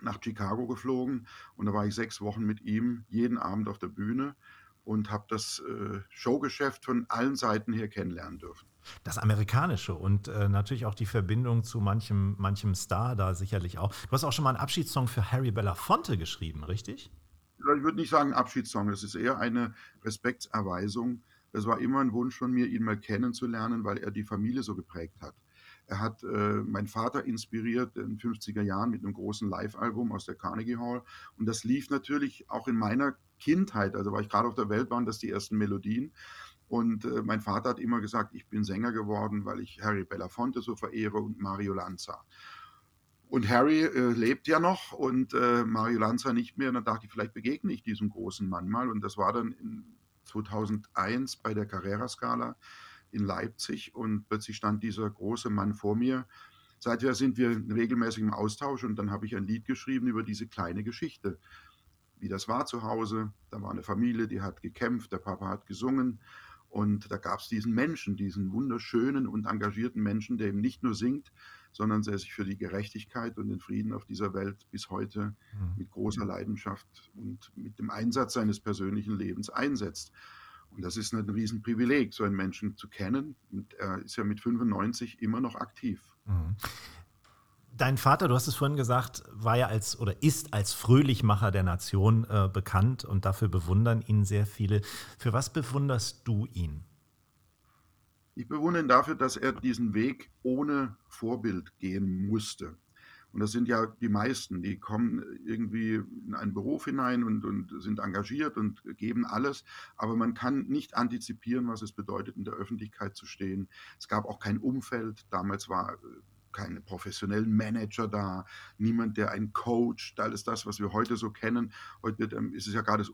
nach Chicago geflogen und da war ich sechs Wochen mit ihm jeden Abend auf der Bühne und habe das äh, Showgeschäft von allen Seiten her kennenlernen dürfen. Das Amerikanische und äh, natürlich auch die Verbindung zu manchem, manchem Star da sicherlich auch. Du hast auch schon mal einen Abschiedssong für Harry Belafonte geschrieben, richtig? Ich würde nicht sagen Abschiedssong, das ist eher eine Respektserweisung. Es war immer ein Wunsch von mir, ihn mal kennenzulernen, weil er die Familie so geprägt hat. Er hat äh, meinen Vater inspiriert in den 50er Jahren mit einem großen Live-Album aus der Carnegie Hall. Und das lief natürlich auch in meiner Kindheit, also war ich gerade auf der Welt, waren das die ersten Melodien. Und äh, mein Vater hat immer gesagt, ich bin Sänger geworden, weil ich Harry Belafonte so verehre und Mario Lanza. Und Harry äh, lebt ja noch und äh, Mario Lanza nicht mehr. Und dann dachte ich, vielleicht begegne ich diesem großen Mann mal. Und das war dann in 2001 bei der Carrera-Skala in Leipzig. Und plötzlich stand dieser große Mann vor mir. Seither sind wir regelmäßig im Austausch und dann habe ich ein Lied geschrieben über diese kleine Geschichte wie das war zu Hause. Da war eine Familie, die hat gekämpft, der Papa hat gesungen. Und da gab es diesen Menschen, diesen wunderschönen und engagierten Menschen, der eben nicht nur singt, sondern der sich für die Gerechtigkeit und den Frieden auf dieser Welt bis heute mhm. mit großer Leidenschaft und mit dem Einsatz seines persönlichen Lebens einsetzt. Und das ist ein Riesenprivileg, so einen Menschen zu kennen. Und er ist ja mit 95 immer noch aktiv. Mhm. Dein Vater, du hast es vorhin gesagt, war ja als oder ist als Fröhlichmacher der Nation äh, bekannt und dafür bewundern ihn sehr viele. Für was bewunderst du ihn? Ich bewundere ihn dafür, dass er diesen Weg ohne Vorbild gehen musste. Und das sind ja die meisten, die kommen irgendwie in einen Beruf hinein und, und, sind engagiert und geben alles. Aber man kann nicht antizipieren, was es bedeutet, in der Öffentlichkeit zu stehen. Es gab auch kein Umfeld. Damals war keine professionellen Manager da, niemand, der einen coacht, alles das, was wir heute so kennen. Heute ähm, ist es ja gerade,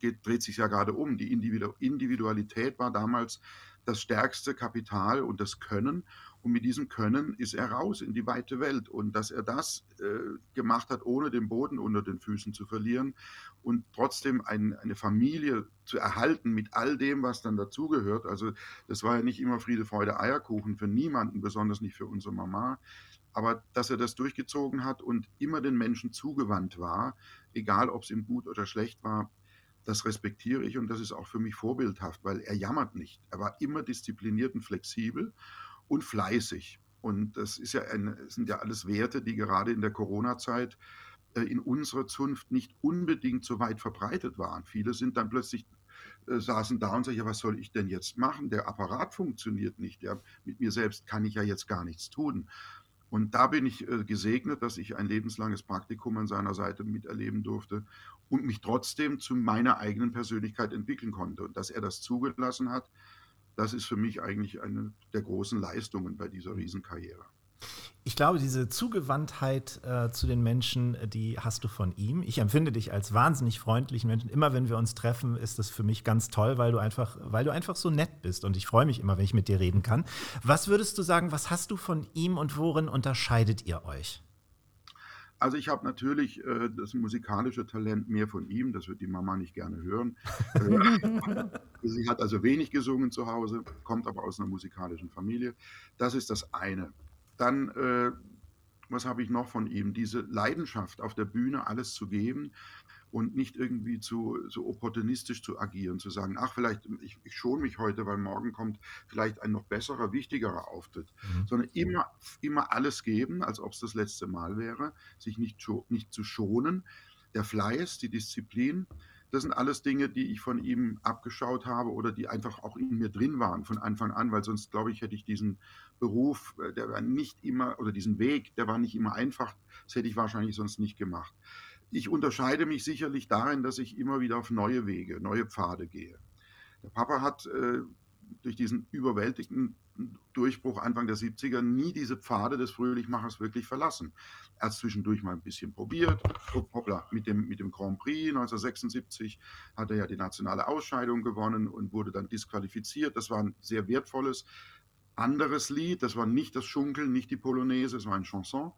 geht, dreht sich ja gerade um. Die Individualität war damals das stärkste Kapital und das Können. Und mit diesem Können ist er raus in die weite Welt. Und dass er das äh, gemacht hat, ohne den Boden unter den Füßen zu verlieren und trotzdem ein, eine Familie zu erhalten mit all dem, was dann dazugehört. Also das war ja nicht immer Friede, Freude, Eierkuchen für niemanden, besonders nicht für unsere Mama. Aber dass er das durchgezogen hat und immer den Menschen zugewandt war, egal ob es ihm gut oder schlecht war, das respektiere ich und das ist auch für mich vorbildhaft, weil er jammert nicht. Er war immer diszipliniert und flexibel und fleißig. Und das ist ja ein, sind ja alles Werte, die gerade in der Corona-Zeit äh, in unserer Zunft nicht unbedingt so weit verbreitet waren. Viele sind dann plötzlich äh, saßen da und sagten, ja, was soll ich denn jetzt machen? Der Apparat funktioniert nicht. Ja, mit mir selbst kann ich ja jetzt gar nichts tun. Und da bin ich äh, gesegnet, dass ich ein lebenslanges Praktikum an seiner Seite miterleben durfte und mich trotzdem zu meiner eigenen Persönlichkeit entwickeln konnte. Und dass er das zugelassen hat, das ist für mich eigentlich eine der großen Leistungen bei dieser Riesenkarriere. Ich glaube, diese Zugewandtheit äh, zu den Menschen, die hast du von ihm. Ich empfinde dich als wahnsinnig freundlichen Menschen. Immer wenn wir uns treffen, ist das für mich ganz toll, weil du einfach, weil du einfach so nett bist. Und ich freue mich immer, wenn ich mit dir reden kann. Was würdest du sagen, was hast du von ihm und worin unterscheidet ihr euch? Also ich habe natürlich äh, das musikalische Talent mehr von ihm, das wird die Mama nicht gerne hören. Äh, sie hat also wenig gesungen zu Hause, kommt aber aus einer musikalischen Familie. Das ist das eine. Dann, äh, was habe ich noch von ihm? Diese Leidenschaft auf der Bühne alles zu geben und nicht irgendwie zu, so opportunistisch zu agieren, zu sagen, ach, vielleicht, ich, ich schone mich heute, weil morgen kommt vielleicht ein noch besserer, wichtigerer Auftritt, mhm. sondern immer, immer alles geben, als ob es das letzte Mal wäre, sich nicht, nicht zu schonen. Der Fleiß, die Disziplin, das sind alles Dinge, die ich von ihm abgeschaut habe oder die einfach auch in mir drin waren von Anfang an, weil sonst, glaube ich, hätte ich diesen Beruf, äh, der war nicht immer, oder diesen Weg, der war nicht immer einfach, das hätte ich wahrscheinlich sonst nicht gemacht. Ich unterscheide mich sicherlich darin, dass ich immer wieder auf neue Wege, neue Pfade gehe. Der Papa hat äh, durch diesen überwältigenden Durchbruch Anfang der 70er nie diese Pfade des Fröhlichmachers wirklich verlassen. Er hat zwischendurch mal ein bisschen probiert. Hoppla, mit dem, mit dem Grand Prix 1976 hat er ja die nationale Ausscheidung gewonnen und wurde dann disqualifiziert. Das war ein sehr wertvolles anderes Lied. Das war nicht das Schunkeln, nicht die Polonaise, es war ein Chanson.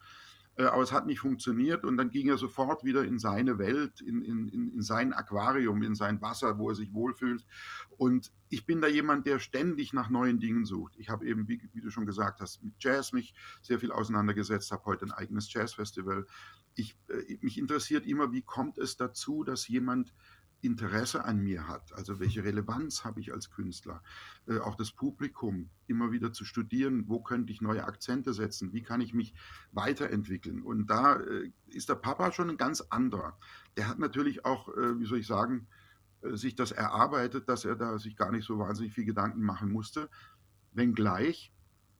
Äh, aber es hat nicht funktioniert und dann ging er sofort wieder in seine Welt, in, in, in sein Aquarium, in sein Wasser, wo er sich wohlfühlt. Und ich bin da jemand, der ständig nach neuen Dingen sucht. Ich habe eben, wie, wie, du schon gesagt hast, mit Jazz mich sehr viel auseinandergesetzt, habe heute ein eigenes Jazzfestival. Ich, äh, mich interessiert immer, wie kommt es dazu, dass jemand Interesse an mir hat, also welche Relevanz habe ich als Künstler, äh, auch das Publikum immer wieder zu studieren, wo könnte ich neue Akzente setzen, wie kann ich mich weiterentwickeln. Und da äh, ist der Papa schon ein ganz anderer. Der hat natürlich auch, äh, wie soll ich sagen, äh, sich das erarbeitet, dass er da sich gar nicht so wahnsinnig viel Gedanken machen musste, wenngleich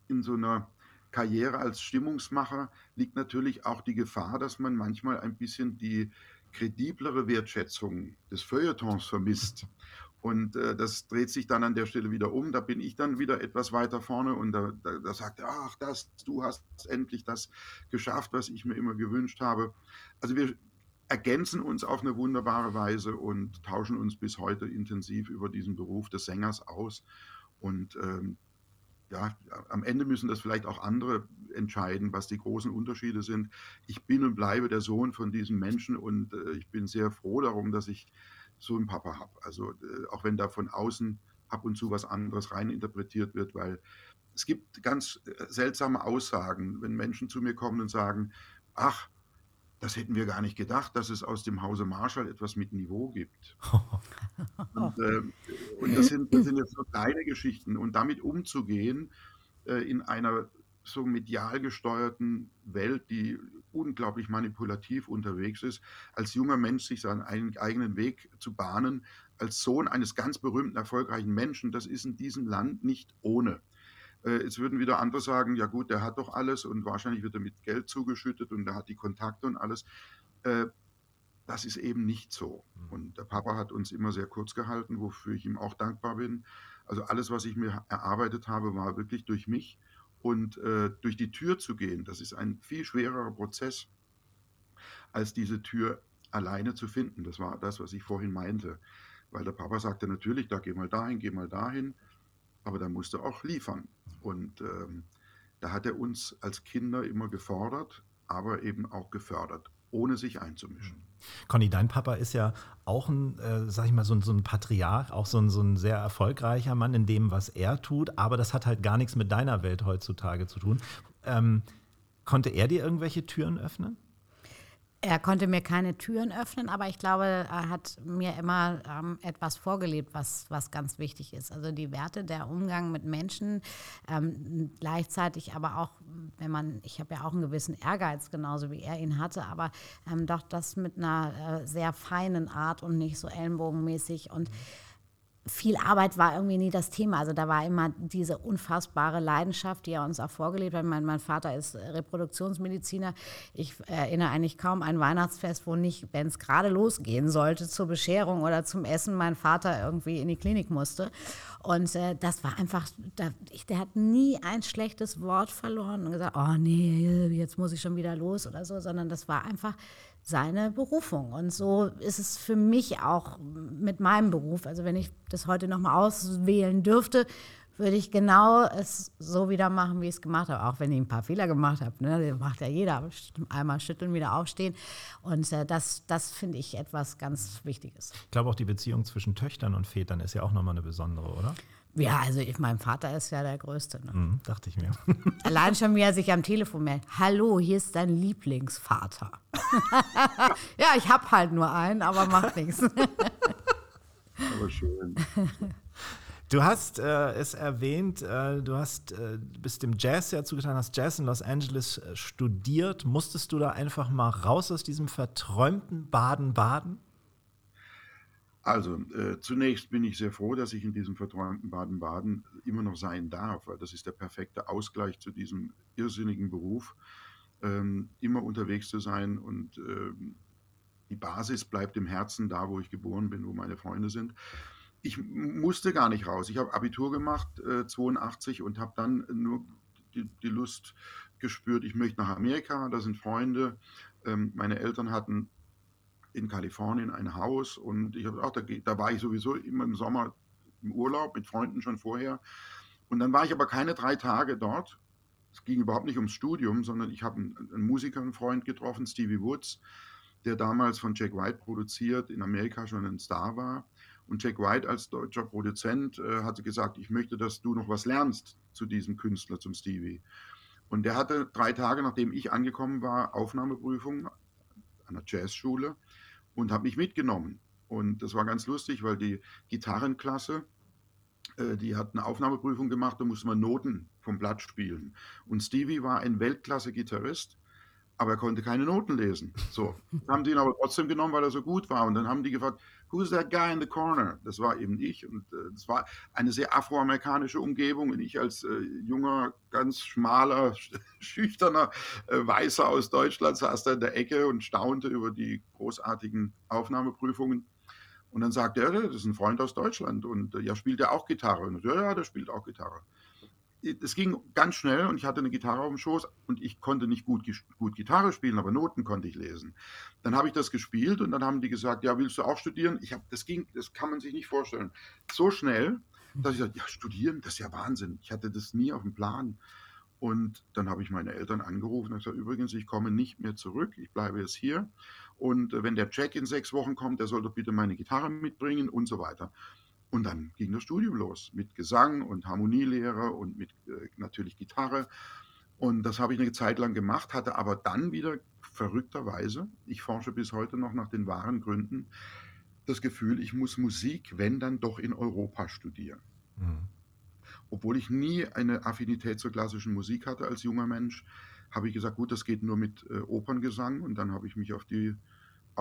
in so einer Karriere als Stimmungsmacher liegt natürlich auch die Gefahr, dass man manchmal ein bisschen die krediblere Wertschätzung des Feuilletons vermisst. Und äh, das dreht sich dann an der Stelle wieder um. Da bin ich dann wieder etwas weiter vorne und da, da, da sagt er, ach, das, du hast endlich das geschafft, was ich mir immer gewünscht habe. Also wir ergänzen uns auf eine wunderbare Weise und tauschen uns bis heute intensiv über diesen Beruf des Sängers aus. Und ähm, ja, am Ende müssen das vielleicht auch andere entscheiden, was die großen Unterschiede sind. Ich bin und bleibe der Sohn von diesem Menschen und äh, ich bin sehr froh darum, dass ich so einen Papa habe. Also äh, auch wenn da von außen ab und zu was anderes reininterpretiert wird, weil es gibt ganz äh, seltsame Aussagen, wenn Menschen zu mir kommen und sagen, ach, das hätten wir gar nicht gedacht, dass es aus dem Hause Marshall etwas mit Niveau gibt. und, äh, und das, sind, das sind jetzt so kleine Geschichten. Und damit umzugehen äh, in einer so medial gesteuerten Welt, die unglaublich manipulativ unterwegs ist, als junger Mensch sich seinen eigenen Weg zu bahnen, als Sohn eines ganz berühmten, erfolgreichen Menschen, das ist in diesem Land nicht ohne. Äh, jetzt würden wieder andere sagen, ja gut, der hat doch alles und wahrscheinlich wird er mit Geld zugeschüttet und er hat die Kontakte und alles. Äh, das ist eben nicht so. Mhm. Und der Papa hat uns immer sehr kurz gehalten, wofür ich ihm auch dankbar bin. Also alles, was ich mir erarbeitet habe, war wirklich durch mich. Und äh, durch die Tür zu gehen, das ist ein viel schwererer Prozess, als diese Tür alleine zu finden. Das war das, was ich vorhin meinte. Weil der Papa sagte natürlich, da geh mal dahin, geh mal dahin aber da musste er auch liefern. Und ähm, da hat er uns als Kinder immer gefordert, aber eben auch gefördert, ohne sich einzumischen. Conny, dein Papa ist ja auch ein, äh, sag ich mal, so, so, ein Patriarch, auch so ein, so ein sehr erfolgreicher Mann in dem, was er tut, aber das hat halt gar nichts mit deiner Welt heutzutage zu tun. Ähm, konnte er dir irgendwelche Türen öffnen? Er konnte mir keine Türen öffnen, aber ich glaube, er hat mir immer ähm, etwas vorgelebt, was, was ganz wichtig ist. Also die Werte, der Umgang mit Menschen, ähm, gleichzeitig aber auch, wenn man, ich habe ja auch einen gewissen Ehrgeiz, genauso wie er ihn hatte, aber ähm, doch das mit einer äh, sehr feinen Art und nicht so ellenbogenmäßig und viel Arbeit war irgendwie nie das Thema. Also da war immer diese unfassbare Leidenschaft, die er uns auch vorgelebt hat. Mein, mein Vater ist Reproduktionsmediziner. Ich erinnere eigentlich kaum ein Weihnachtsfest, wo nicht, wenn es gerade losgehen sollte, zur Bescherung oder zum Essen, mein Vater irgendwie in die Klinik musste. Und äh, das war einfach, da, ich, der hat nie ein schlechtes Wort verloren und gesagt, oh nee, jetzt muss ich schon wieder los oder so, sondern das war einfach seine Berufung. Und so ist es für mich auch mit meinem Beruf. Also wenn ich das heute nochmal auswählen dürfte, würde ich genau es so wieder machen, wie ich es gemacht habe. Auch wenn ich ein paar Fehler gemacht habe. Ne? Das macht ja jeder. Einmal schütteln, wieder aufstehen. Und äh, das, das finde ich etwas ganz Wichtiges. Ich glaube auch die Beziehung zwischen Töchtern und Vätern ist ja auch nochmal eine besondere, oder? Ja, also ich, mein Vater ist ja der Größte. Ne? Mhm, dachte ich mir. Allein schon, wie er sich am Telefon meldet. Hallo, hier ist dein Lieblingsvater. ja, ich habe halt nur einen, aber macht nichts. aber schön. Du hast äh, es erwähnt, äh, du hast äh, bist dem Jazz ja zugetan, hast Jazz in Los Angeles äh, studiert. Musstest du da einfach mal raus aus diesem verträumten Baden-Baden? Also, äh, zunächst bin ich sehr froh, dass ich in diesem verträumten Baden-Baden immer noch sein darf, weil das ist der perfekte Ausgleich zu diesem irrsinnigen Beruf, ähm, immer unterwegs zu sein und ähm, die Basis bleibt im Herzen da, wo ich geboren bin, wo meine Freunde sind. Ich musste gar nicht raus. Ich habe Abitur gemacht, äh, 82, und habe dann nur die, die, Lust gespürt, ich möchte nach Amerika, da sind Freunde. Ähm, meine Eltern hatten in Kalifornien ein Haus und ich habe auch, da, da war ich sowieso immer im Sommer im Urlaub mit Freunden schon vorher. Und dann war ich aber keine drei Tage dort. Es ging überhaupt nicht ums Studium, sondern ich habe einen, einen Musiker, einen Freund getroffen, Stevie Woods, der damals von Jack White produziert, in Amerika schon ein Star war. Und Jack White als deutscher Produzent äh, hatte gesagt, ich möchte, dass du noch was lernst zu diesem Künstler, zum Stevie. Und der hatte drei Tage, nachdem ich angekommen war, Aufnahmeprüfung an der Jazzschule und habe mich mitgenommen. Und das war ganz lustig, weil die Gitarrenklasse, äh, die hat eine Aufnahmeprüfung gemacht, da musste man Noten vom Blatt spielen. Und Stevie war ein Weltklasse-Gitarrist aber er konnte keine Noten lesen. So, haben die ihn aber trotzdem genommen, weil er so gut war. Und dann haben die gefragt, who's that guy in the corner? Das war eben ich. Und äh, das war eine sehr afroamerikanische Umgebung. Und ich als äh, junger, ganz schmaler, schüchterner äh, Weißer aus Deutschland saß da in der Ecke und staunte über die großartigen Aufnahmeprüfungen. Und dann sagte er, das ist ein Freund aus Deutschland. Und äh, ja, spielt er auch Gitarre? Und ja, ja, der spielt auch Gitarre es ging ganz schnell und ich hatte eine Gitarre auf dem Schoß und ich konnte nicht gut, gut Gitarre spielen, aber Noten konnte ich lesen. Dann habe ich das gespielt und dann haben die gesagt, ja, willst du auch studieren? Ich habe, das ging, das kann man sich nicht vorstellen. So schnell, dass ich sagte, ja, studieren, das ist ja Wahnsinn. Ich hatte das nie auf dem Plan. Und dann habe ich meine Eltern angerufen und gesagt, übrigens, ich komme nicht mehr zurück, ich bleibe jetzt hier. Und äh, wenn der Jack in sechs Wochen kommt, der soll doch bitte meine Gitarre mitbringen und so weiter. Und dann ging das Studium los mit Gesang und Harmonielehre und mit äh, natürlich Gitarre. Und das habe ich eine Zeit lang gemacht, hatte aber dann wieder verrückterweise, ich forsche bis heute noch nach den wahren Gründen, das Gefühl, ich muss Musik, wenn dann doch in Europa studieren. Mhm. Obwohl ich nie eine Affinität zur klassischen Musik hatte als junger Mensch, habe ich gesagt, gut, das geht nur mit äh, Operngesang und dann habe ich mich auf die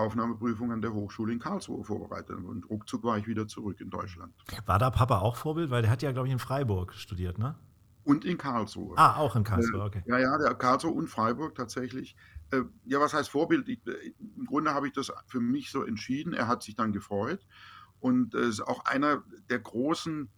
Aufnahmeprüfung an der Hochschule in Karlsruhe vorbereitet und ruckzuck war ich wieder zurück in Deutschland. War da Papa auch Vorbild? Weil der hat ja, glaube ich, in Freiburg studiert, ne? Und in Karlsruhe. Ah, auch in Karlsruhe, okay. Ja, ja, der Karlsruhe und Freiburg tatsächlich. Äh, ja, was heißt Vorbild? Ich, äh, Im Grunde habe ich das für mich so entschieden. Er hat sich dann gefreut. Und es ist auch einer der großen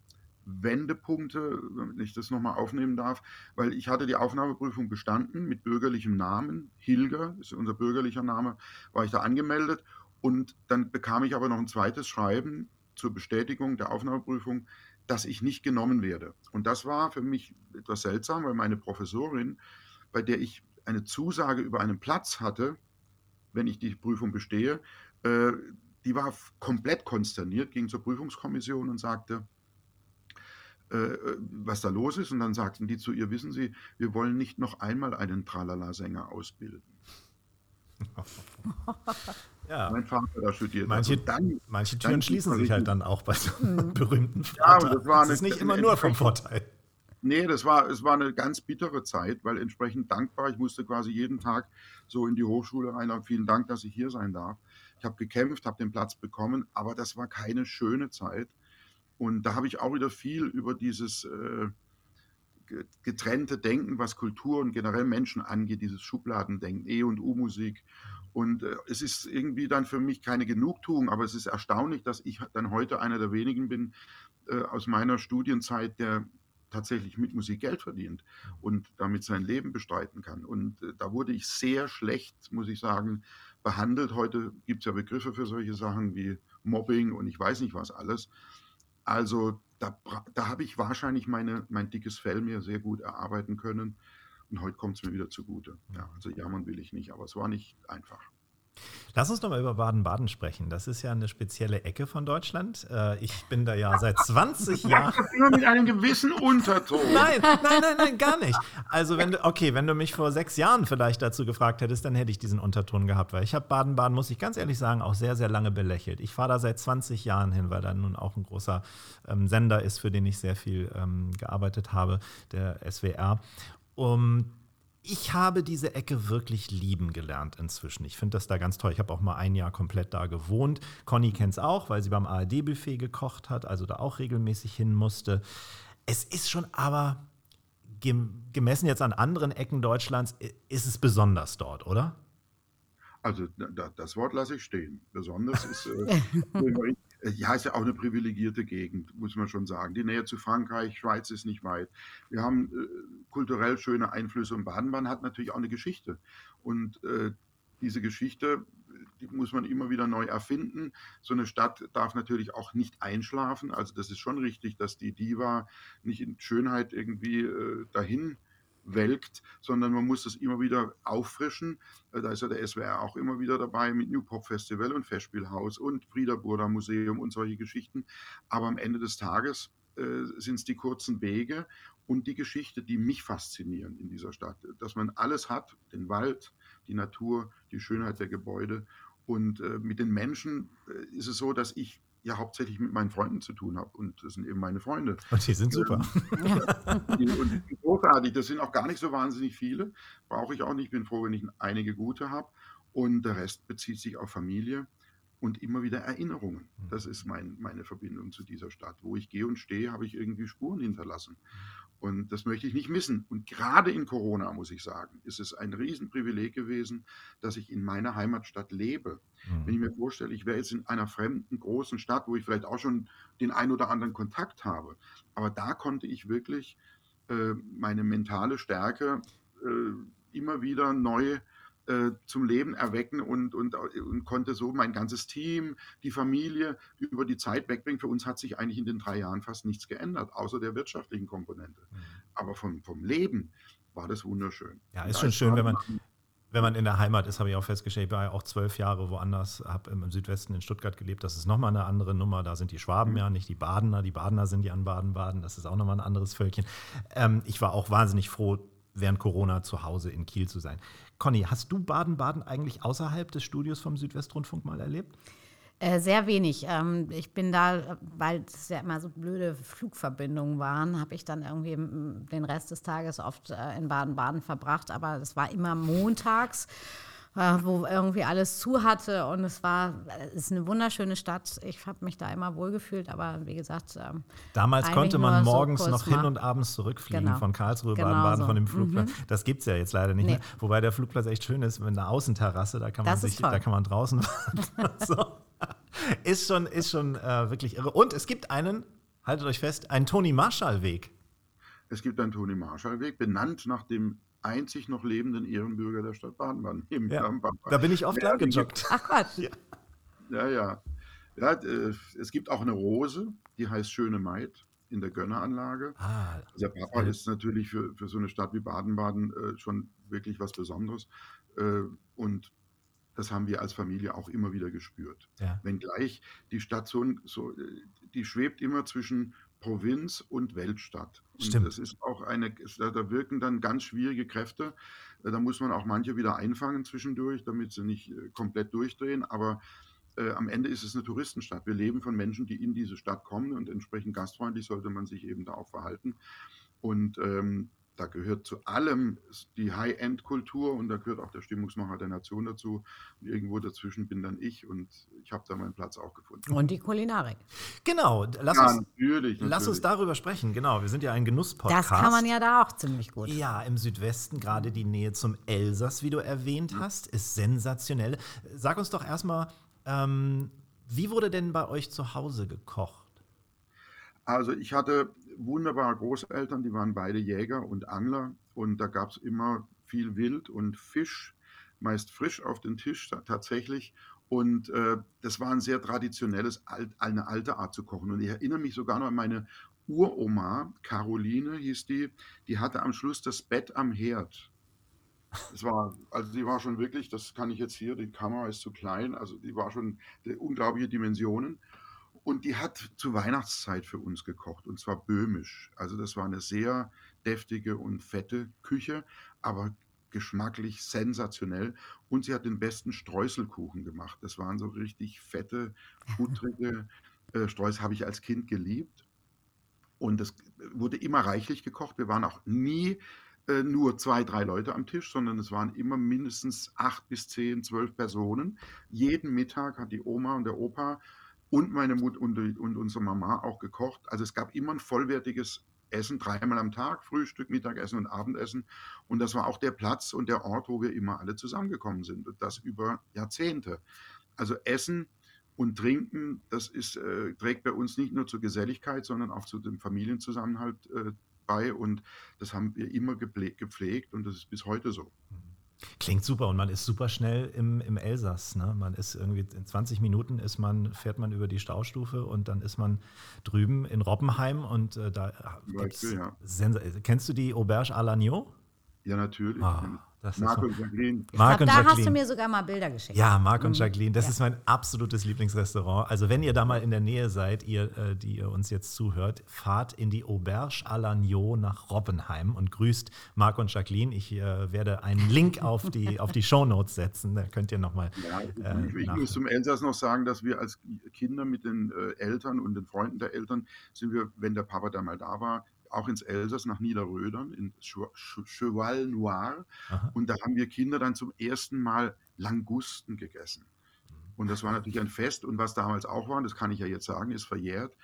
Wendepunkte, wenn ich das nochmal aufnehmen darf, weil ich hatte die Aufnahmeprüfung bestanden mit bürgerlichem Namen. Hilger ist unser bürgerlicher Name, war ich da angemeldet. Und dann bekam ich aber noch ein zweites Schreiben zur Bestätigung der Aufnahmeprüfung, dass ich nicht genommen werde. Und das war für mich etwas seltsam, weil meine Professorin, bei der ich eine Zusage über einen Platz hatte, wenn ich die Prüfung bestehe, äh, die war komplett konsterniert, ging zur Prüfungskommission und sagte, äh, was da los ist. Und dann sagten die zu ihr, wissen Sie, wir wollen nicht noch einmal einen Tralala-Sänger ausbilden. Ja. Mein Vater da studiert. Manche, also dann, manche Türen dann schließen sich halt dann auch bei so einem Mhm. berühmten Ja, Vater. das war das ist eine- nicht immer nur vom Vorteil. Nee, das war, es war eine ganz bittere Zeit, weil entsprechend dankbar. Ich musste quasi jeden Tag so in die Hochschule rein. Und vielen Dank, dass ich hier sein darf. Ich habe gekämpft, habe den Platz bekommen, aber das war keine schöne Zeit. Und da habe ich auch wieder viel über dieses äh, ge- getrennte Denken, was Kultur und generell Menschen angeht, dieses Schubladendenken, E- und U-Musik. Und äh, es ist irgendwie dann für mich keine Genugtuung, aber es ist erstaunlich, dass ich dann heute einer der wenigen bin äh, aus meiner Studienzeit, der tatsächlich mit Musik Geld verdient und damit sein Leben bestreiten kann. Und da wurde ich sehr schlecht, muss ich sagen, behandelt. Heute gibt es ja Begriffe für solche Sachen wie Mobbing und ich weiß nicht was alles. Also da, da habe ich wahrscheinlich meine, mein dickes Fell mir sehr gut erarbeiten können. Und heute kommt es mir wieder zugute. Ja, also jammern will ich nicht, aber es war nicht einfach. Lass uns doch mal über Baden-Baden sprechen. Das ist ja eine spezielle Ecke von Deutschland. Äh, Ich bin da ja seit 20 Jahren. Immer mit einem gewissen Unterton. Nein, nein, nein, nein, gar nicht. Also wenn du, okay, wenn du mich vor sechs Jahren vielleicht dazu gefragt hättest, dann hätte ich diesen Unterton gehabt, weil ich habe Baden-Baden, muss ich ganz ehrlich sagen, auch sehr, sehr lange belächelt. Ich fahre da seit 20 Jahren hin, weil da nun auch ein großer ähm, Sender ist, für den ich sehr viel ähm, gearbeitet habe, der SWR. Um, ich habe diese Ecke wirklich lieben gelernt inzwischen. Ich finde das da ganz toll. Ich habe auch mal ein Jahr komplett da gewohnt. Conny kennt es auch, weil sie beim ARD-Buffet gekocht hat, also da auch regelmäßig hin musste. Es ist schon aber gem gemessen jetzt an anderen Ecken Deutschlands, ist es besonders dort, oder? Also da, das Wort lasse ich stehen. Besonders ist, äh, ja, ist ja auch eine privilegierte Gegend, muss man schon sagen. Die Nähe zu Frankreich, Schweiz ist nicht weit. Wir haben äh, kulturell schöne Einflüsse und Baden-Baden hat natürlich auch eine Geschichte. Und äh, diese Geschichte, die muss man immer wieder neu erfinden. So eine Stadt darf natürlich auch nicht einschlafen. Also das ist schon richtig, dass die Diva nicht in Schönheit irgendwie äh, dahin welkt, sondern man muss das immer wieder auffrischen. Äh, Da ist ja der SWR auch immer wieder dabei mit New Pop Festival und Festspielhaus und Frieder Burda Museum und solche Geschichten. Aber am Ende des Tages äh, sind es die kurzen Wege und die Geschichte, die mich faszinieren in dieser Stadt. Dass man alles hat, den Wald, die Natur, die Schönheit der Gebäude. Und äh, mit den Menschen äh, ist es so, dass ich ja hauptsächlich mit meinen Freunden zu tun habe. Und das sind eben meine Freunde. Und die sind super. Die, und die sind großartig. Das sind auch gar nicht so wahnsinnig viele. Brauche ich auch nicht. Bin froh, wenn ich einige gute habe. Und der Rest bezieht sich auf Familie und immer wieder Erinnerungen. Das ist mein, meine Verbindung zu dieser Stadt. Wo ich gehe und stehe, habe ich irgendwie Spuren hinterlassen. Und das möchte ich nicht missen. Und gerade in Corona, muss ich sagen, ist es ein Riesenprivileg gewesen, dass ich in meiner Heimatstadt lebe. Wenn ich mir vorstelle, ich wäre jetzt in einer fremden großen Stadt, wo ich vielleicht auch schon den ein oder anderen Kontakt habe, aber da konnte ich wirklich äh, meine mentale Stärke äh, immer wieder neu zum Leben erwecken und, und, und konnte so mein ganzes Team, die Familie über die Zeit wegbringen. Für uns hat sich eigentlich in den drei Jahren fast nichts geändert, außer der wirtschaftlichen Komponente. Aber vom, vom Leben war das wunderschön. Ja, ist schon schön, wenn man, wenn man in der Heimat ist, habe ich auch festgestellt, ich war ja auch zwölf Jahre woanders, habe im Südwesten in Stuttgart gelebt. Das ist nochmal eine andere Nummer. Da sind die Schwaben ja nicht die Badener. Die Badener sind ja an Baden-Baden. Das ist auch nochmal ein anderes Völkchen. Ähm, ich war auch wahnsinnig froh, während Corona zu Hause in Kiel zu sein. Conny, hast du Baden-Baden eigentlich außerhalb des Studios vom Südwestrundfunk mal erlebt? Äh, sehr wenig. Ähm, ich bin da, weil es ja immer so blöde Flugverbindungen waren, habe ich dann irgendwie den Rest des Tages oft äh, in Baden-Baden verbracht. Aber es war immer montags wo irgendwie alles zu hatte. Und es war, es ist eine wunderschöne Stadt. Ich habe mich da immer wohlgefühlt, aber wie gesagt. Ähm, Damals konnte man morgens so noch hin und abends zurückfliegen genau. von Karlsruhe, genau Baden-Baden, so. von dem Flugplatz. Mhm. Das gibt es ja jetzt leider nicht nee. mehr. Wobei der Flugplatz echt schön ist, mit einer Außenterrasse, da kann man das sich, da kann man draußen so. Ist schon, ist schon äh, wirklich irre. Und es gibt einen, haltet euch fest, einen Toni Marshall-Weg. Es gibt einen Toni Marshall-Weg, benannt nach dem einzig noch lebenden Ehrenbürger der Stadt Baden-Baden. Ja, da bin ich oft lang gejoggt. Ach Gott. Ja, ja. ja. ja äh, es gibt auch eine Rose, die heißt Schöne Maid in der Gönneranlage. Ah, der Papa ist natürlich für, für so eine Stadt wie Baden-Baden äh, schon wirklich was Besonderes. Äh, und das haben wir als Familie auch immer wieder gespürt. Ja. Wenngleich die Stadt so, so, äh, die schwebt immer zwischen Provinz und Weltstadt. Und Stimmt. das ist auch eine, da wirken dann ganz schwierige Kräfte. Da muss man auch manche wieder einfangen zwischendurch, damit sie nicht äh, komplett durchdrehen. Aber äh, am Ende ist es eine Touristenstadt. Wir leben von Menschen, die in diese Stadt kommen und entsprechend gastfreundlich sollte man sich eben da auch verhalten. Und ähm, da gehört zu allem die High-End-Kultur und da gehört auch der Stimmungsmacher der Nation dazu. Und irgendwo dazwischen bin dann ich und ich habe da meinen Platz auch gefunden. Und die Kulinarik. Genau, lass, ja, uns, natürlich, natürlich. lass uns darüber sprechen. Genau, wir sind ja ein Genusspodcast. Das kann man ja da auch ziemlich gut. Ja, im Südwesten, gerade die Nähe zum Elsass, wie du erwähnt hast, ist sensationell. Sag uns doch erstmal, ähm, wie wurde denn bei euch zu Hause gekocht? Also ich hatte wunderbare Großeltern, die waren beide Jäger und Angler und da gab es immer viel Wild und Fisch, meist frisch auf den Tisch tatsächlich. Und äh, das war ein sehr traditionelles, alt, eine alte Art zu kochen. Und ich erinnere mich sogar noch an meine Uroma, Caroline hieß die, die hatte am Schluss das Bett am Herd. Es war, also die war schon wirklich, das kann ich jetzt hier, die Kamera ist zu klein, also die war schon unglaubliche Dimensionen. Und die hat zur Weihnachtszeit für uns gekocht, und zwar böhmisch. Also das war eine sehr deftige und fette Küche, aber geschmacklich sensationell. Und sie hat den besten Streuselkuchen gemacht. Das waren so richtig fette, buttrige äh, Streusel, habe ich als Kind geliebt. Und es wurde immer reichlich gekocht. Wir waren auch nie äh, nur zwei, drei Leute am Tisch, sondern es waren immer mindestens acht bis zehn, zwölf Personen. Jeden Mittag hat die Oma und der Opa und meine Mutter und, und unsere Mama auch gekocht. Also es gab immer ein vollwertiges Essen, dreimal am Tag, Frühstück, Mittagessen und Abendessen. Und das war auch der Platz und der Ort, wo wir immer alle zusammengekommen sind. Und das über Jahrzehnte. Also Essen und Trinken, das ist, äh, trägt bei uns nicht nur zur Geselligkeit, sondern auch zu dem Familienzusammenhalt äh, bei. Und das haben wir immer gepflegt und das ist bis heute so. Mhm. Klingt super und man ist super schnell im, im Elsass. Ne? Man ist irgendwie in 20 Minuten ist man, fährt man über die Staustufe und dann ist man drüben in Robbenheim und äh, da gibt's ja. Kennst du die Auberge à l'Agneau? Ja, natürlich. Ah. Das Marc und Jacqueline. Marc und da Jacqueline. hast du mir sogar mal Bilder geschickt. Ja, Marc und mhm. Jacqueline, das ja. ist mein absolutes Lieblingsrestaurant. Also wenn ihr da mal in der Nähe seid, ihr, äh, die ihr uns jetzt zuhört, fahrt in die Auberge à l'Agneau nach Robbenheim und grüßt Marc und Jacqueline. Ich äh, werde einen Link auf die, auf die Shownotes setzen, da könnt ihr nochmal ja, äh, Ich, ich muss zum Elsass noch sagen, dass wir als Kinder mit den äh, Eltern und den Freunden der Eltern sind wir, wenn der Papa da mal da war, auch ins Elsass nach Niederrödern, in Cheval Noir. Aha. Und da haben wir Kinder dann zum ersten Mal Langusten gegessen. Und das war natürlich ein Fest. Und was damals auch war, das kann ich ja jetzt sagen, ist verjährt.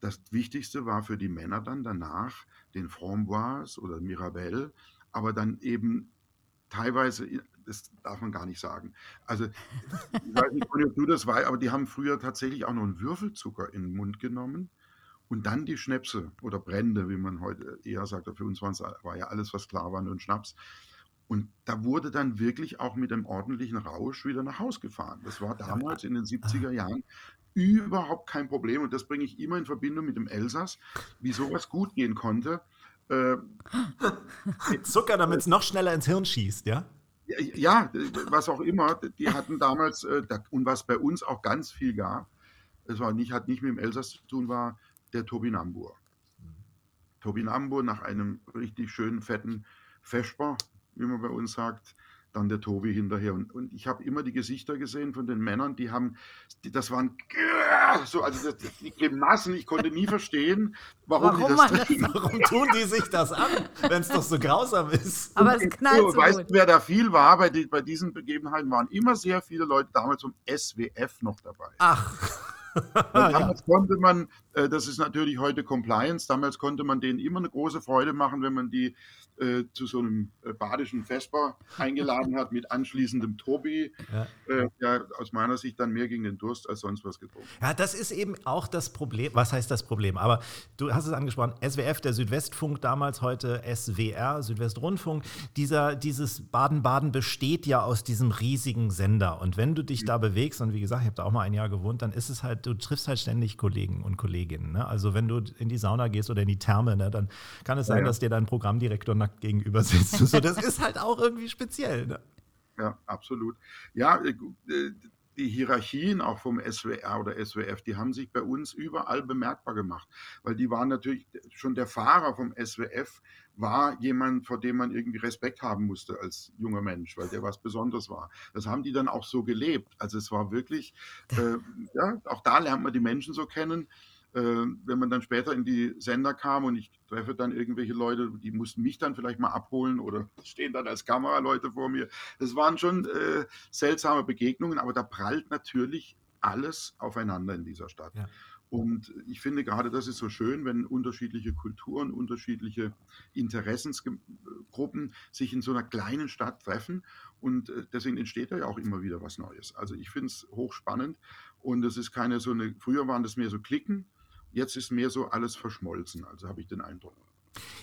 Das Wichtigste war für die Männer dann danach den Framboise oder Mirabelle, aber dann eben teilweise, das darf man gar nicht sagen. Also, ich weiß nicht, ob du das weißt, aber die haben früher tatsächlich auch noch einen Würfelzucker in den Mund genommen und dann die Schnäpse oder Brände, wie man heute eher sagt, für uns war ja alles, was klar war, nur ein Schnaps. Und da wurde dann wirklich auch mit einem ordentlichen Rausch wieder nach Haus gefahren. Das war damals in den 70er Jahren überhaupt kein Problem. Und das bringe ich immer in Verbindung mit dem Elsass, wie sowas gut gehen konnte. Äh, Zucker, damit es noch schneller ins Hirn schießt, ja? Ja, was auch immer. Die hatten damals, äh, und was bei uns auch ganz viel gab, es war nicht, hat nicht mit dem Elsass zu tun, war der Turbinambur. Turbinambur nach einem richtig schönen, fetten Vesper, wie man bei uns sagt, dann der Tobi hinterher. Und, und ich habe immer die Gesichter gesehen von den Männern, die haben, die, das waren so, also das, die Grimassen, ich konnte nie verstehen, warum, warum die das, das Warum tun die sich das an, wenn es doch so grausam ist? Aber es knallt so, so Weißt du, wer da viel war bei, die, bei diesen Begebenheiten, waren immer sehr viele Leute damals vom SWF noch dabei. Ach. Damals ja. konnte man, äh, das ist natürlich heute Compliance, damals konnte man denen immer eine große Freude machen, wenn man die äh, zu so einem äh, badischen Vesper eingeladen hat mit anschließendem Tobi, ja. Äh, der aus meiner Sicht dann mehr gegen den Durst als sonst was getrunken Ja, das ist eben auch das Problem. Was heißt das Problem? Aber du hast es angesprochen, SWF, der Südwestfunk damals, heute SWR, Südwestrundfunk. Dieser, dieses Baden-Baden besteht ja aus diesem riesigen Sender. Und wenn du dich mhm. da bewegst, und wie gesagt, ich habe da auch mal ein Jahr gewohnt, dann ist es halt, du triffst halt ständig Kollegen und Kolleginnen. Ne? Also wenn du in die Sauna gehst oder in die Therme, ne, dann kann es sein, ja, ja. dass dir dein Programmdirektor nackt gegenüber sitzt. so, das ist halt auch irgendwie speziell. Ne? Ja, absolut. Ja, äh, äh, die Hierarchien auch vom SWR oder SWF, die haben sich bei uns überall bemerkbar gemacht, weil die waren natürlich schon der Fahrer vom SWF war jemand, vor dem man irgendwie Respekt haben musste als junger Mensch, weil der was Besonderes war. Das haben die dann auch so gelebt. Also es war wirklich, äh, ja, auch da lernt man die Menschen so kennen. Äh, wenn man dann später in die Sender kam und ich treffe dann irgendwelche Leute, die mussten mich dann vielleicht mal abholen oder stehen dann als Kameraleute vor mir. Das waren schon äh, seltsame Begegnungen, aber da prallt natürlich alles aufeinander in dieser Stadt. Ja. Und ich finde gerade, das ist so schön, wenn unterschiedliche Kulturen, unterschiedliche Interessensgruppen sich in so einer kleinen Stadt treffen. Und äh, deswegen entsteht da ja auch immer wieder was Neues. Also ich finde es hochspannend. Und es ist keine so eine, früher waren das mehr so Klicken, Jetzt ist mehr so alles verschmolzen, also habe ich den Eindruck.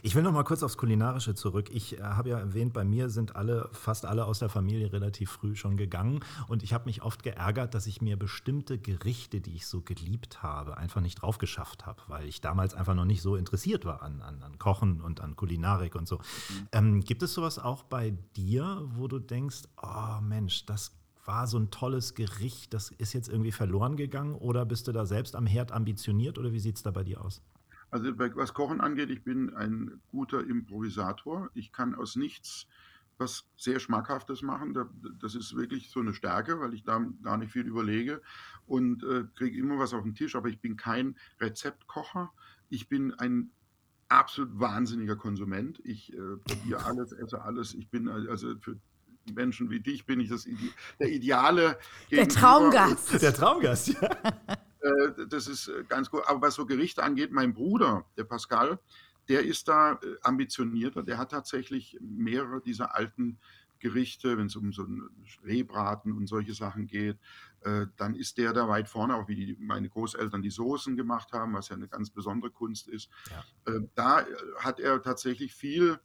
Ich will noch mal kurz aufs Kulinarische zurück. Ich äh, habe ja erwähnt, bei mir sind alle, fast alle aus der Familie relativ früh schon gegangen. Und ich habe mich oft geärgert, dass ich mir bestimmte Gerichte, die ich so geliebt habe, einfach nicht drauf geschafft habe, weil ich damals einfach noch nicht so interessiert war an, an, an Kochen und an Kulinarik und so. Mhm. Ähm, gibt es sowas auch bei dir, wo du denkst, oh Mensch, das war so ein tolles Gericht, das ist jetzt irgendwie verloren gegangen oder bist du da selbst am Herd ambitioniert oder wie sieht es da bei dir aus? Also was Kochen angeht, ich bin ein guter Improvisator. Ich kann aus nichts was sehr Schmackhaftes machen. Das ist wirklich so eine Stärke, weil ich da gar nicht viel überlege und äh, kriege immer was auf den Tisch. Aber ich bin kein Rezeptkocher. Ich bin ein absolut wahnsinniger Konsument. Ich äh, probiere alles, esse alles. Ich bin also für Menschen wie dich bin ich das, der ideale Der Traumgast. Der Traumgast, ja. Äh, das ist äh, ganz gut. Aber was so Gerichte angeht, mein Bruder, der Pascal, der ist da äh, ambitionierter. Der hat tatsächlich mehrere dieser alten Gerichte, wenn es um so ein Rehbraten und solche Sachen geht, dann ist der da weit vorne, auch wie die, meine Großeltern die Soßen gemacht haben, was ja eine ganz besondere Kunst ist. Ja. Da hat er tatsächlich viel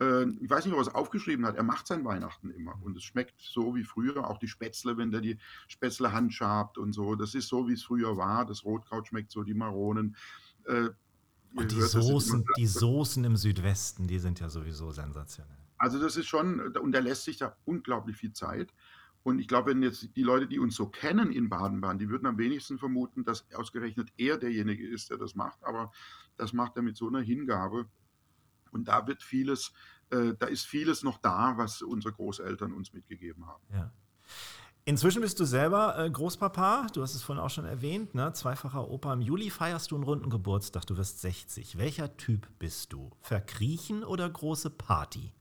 äh, ich weiß nicht, ob er es aufgeschrieben hat, er macht sein Weihnachten immer und es schmeckt so wie früher, auch die Spätzle, wenn der die Spätzle handschabt und so, das ist so, wie es früher war, das Rotkraut schmeckt so, die Maronen. Äh, und die Soßen, die Soßen im Südwesten, die sind ja sowieso sensationell. Also das ist schon, und er lässt sich da unglaublich viel Zeit. Und ich glaube, wenn jetzt die Leute, die uns so kennen in Baden-Baden, die würden am wenigsten vermuten, dass ausgerechnet er derjenige ist, der das macht. Aber das macht er mit so einer Hingabe. Und da wird vieles, äh, da ist vieles noch da, was unsere Großeltern uns mitgegeben haben. Ja. Inzwischen bist du selber äh, Großpapa, du hast es vorhin auch schon erwähnt, ne? zweifacher Opa. Im Juli feierst du einen runden Geburtstag, du wirst 60. Welcher Typ bist du? Verkriechen oder große Party?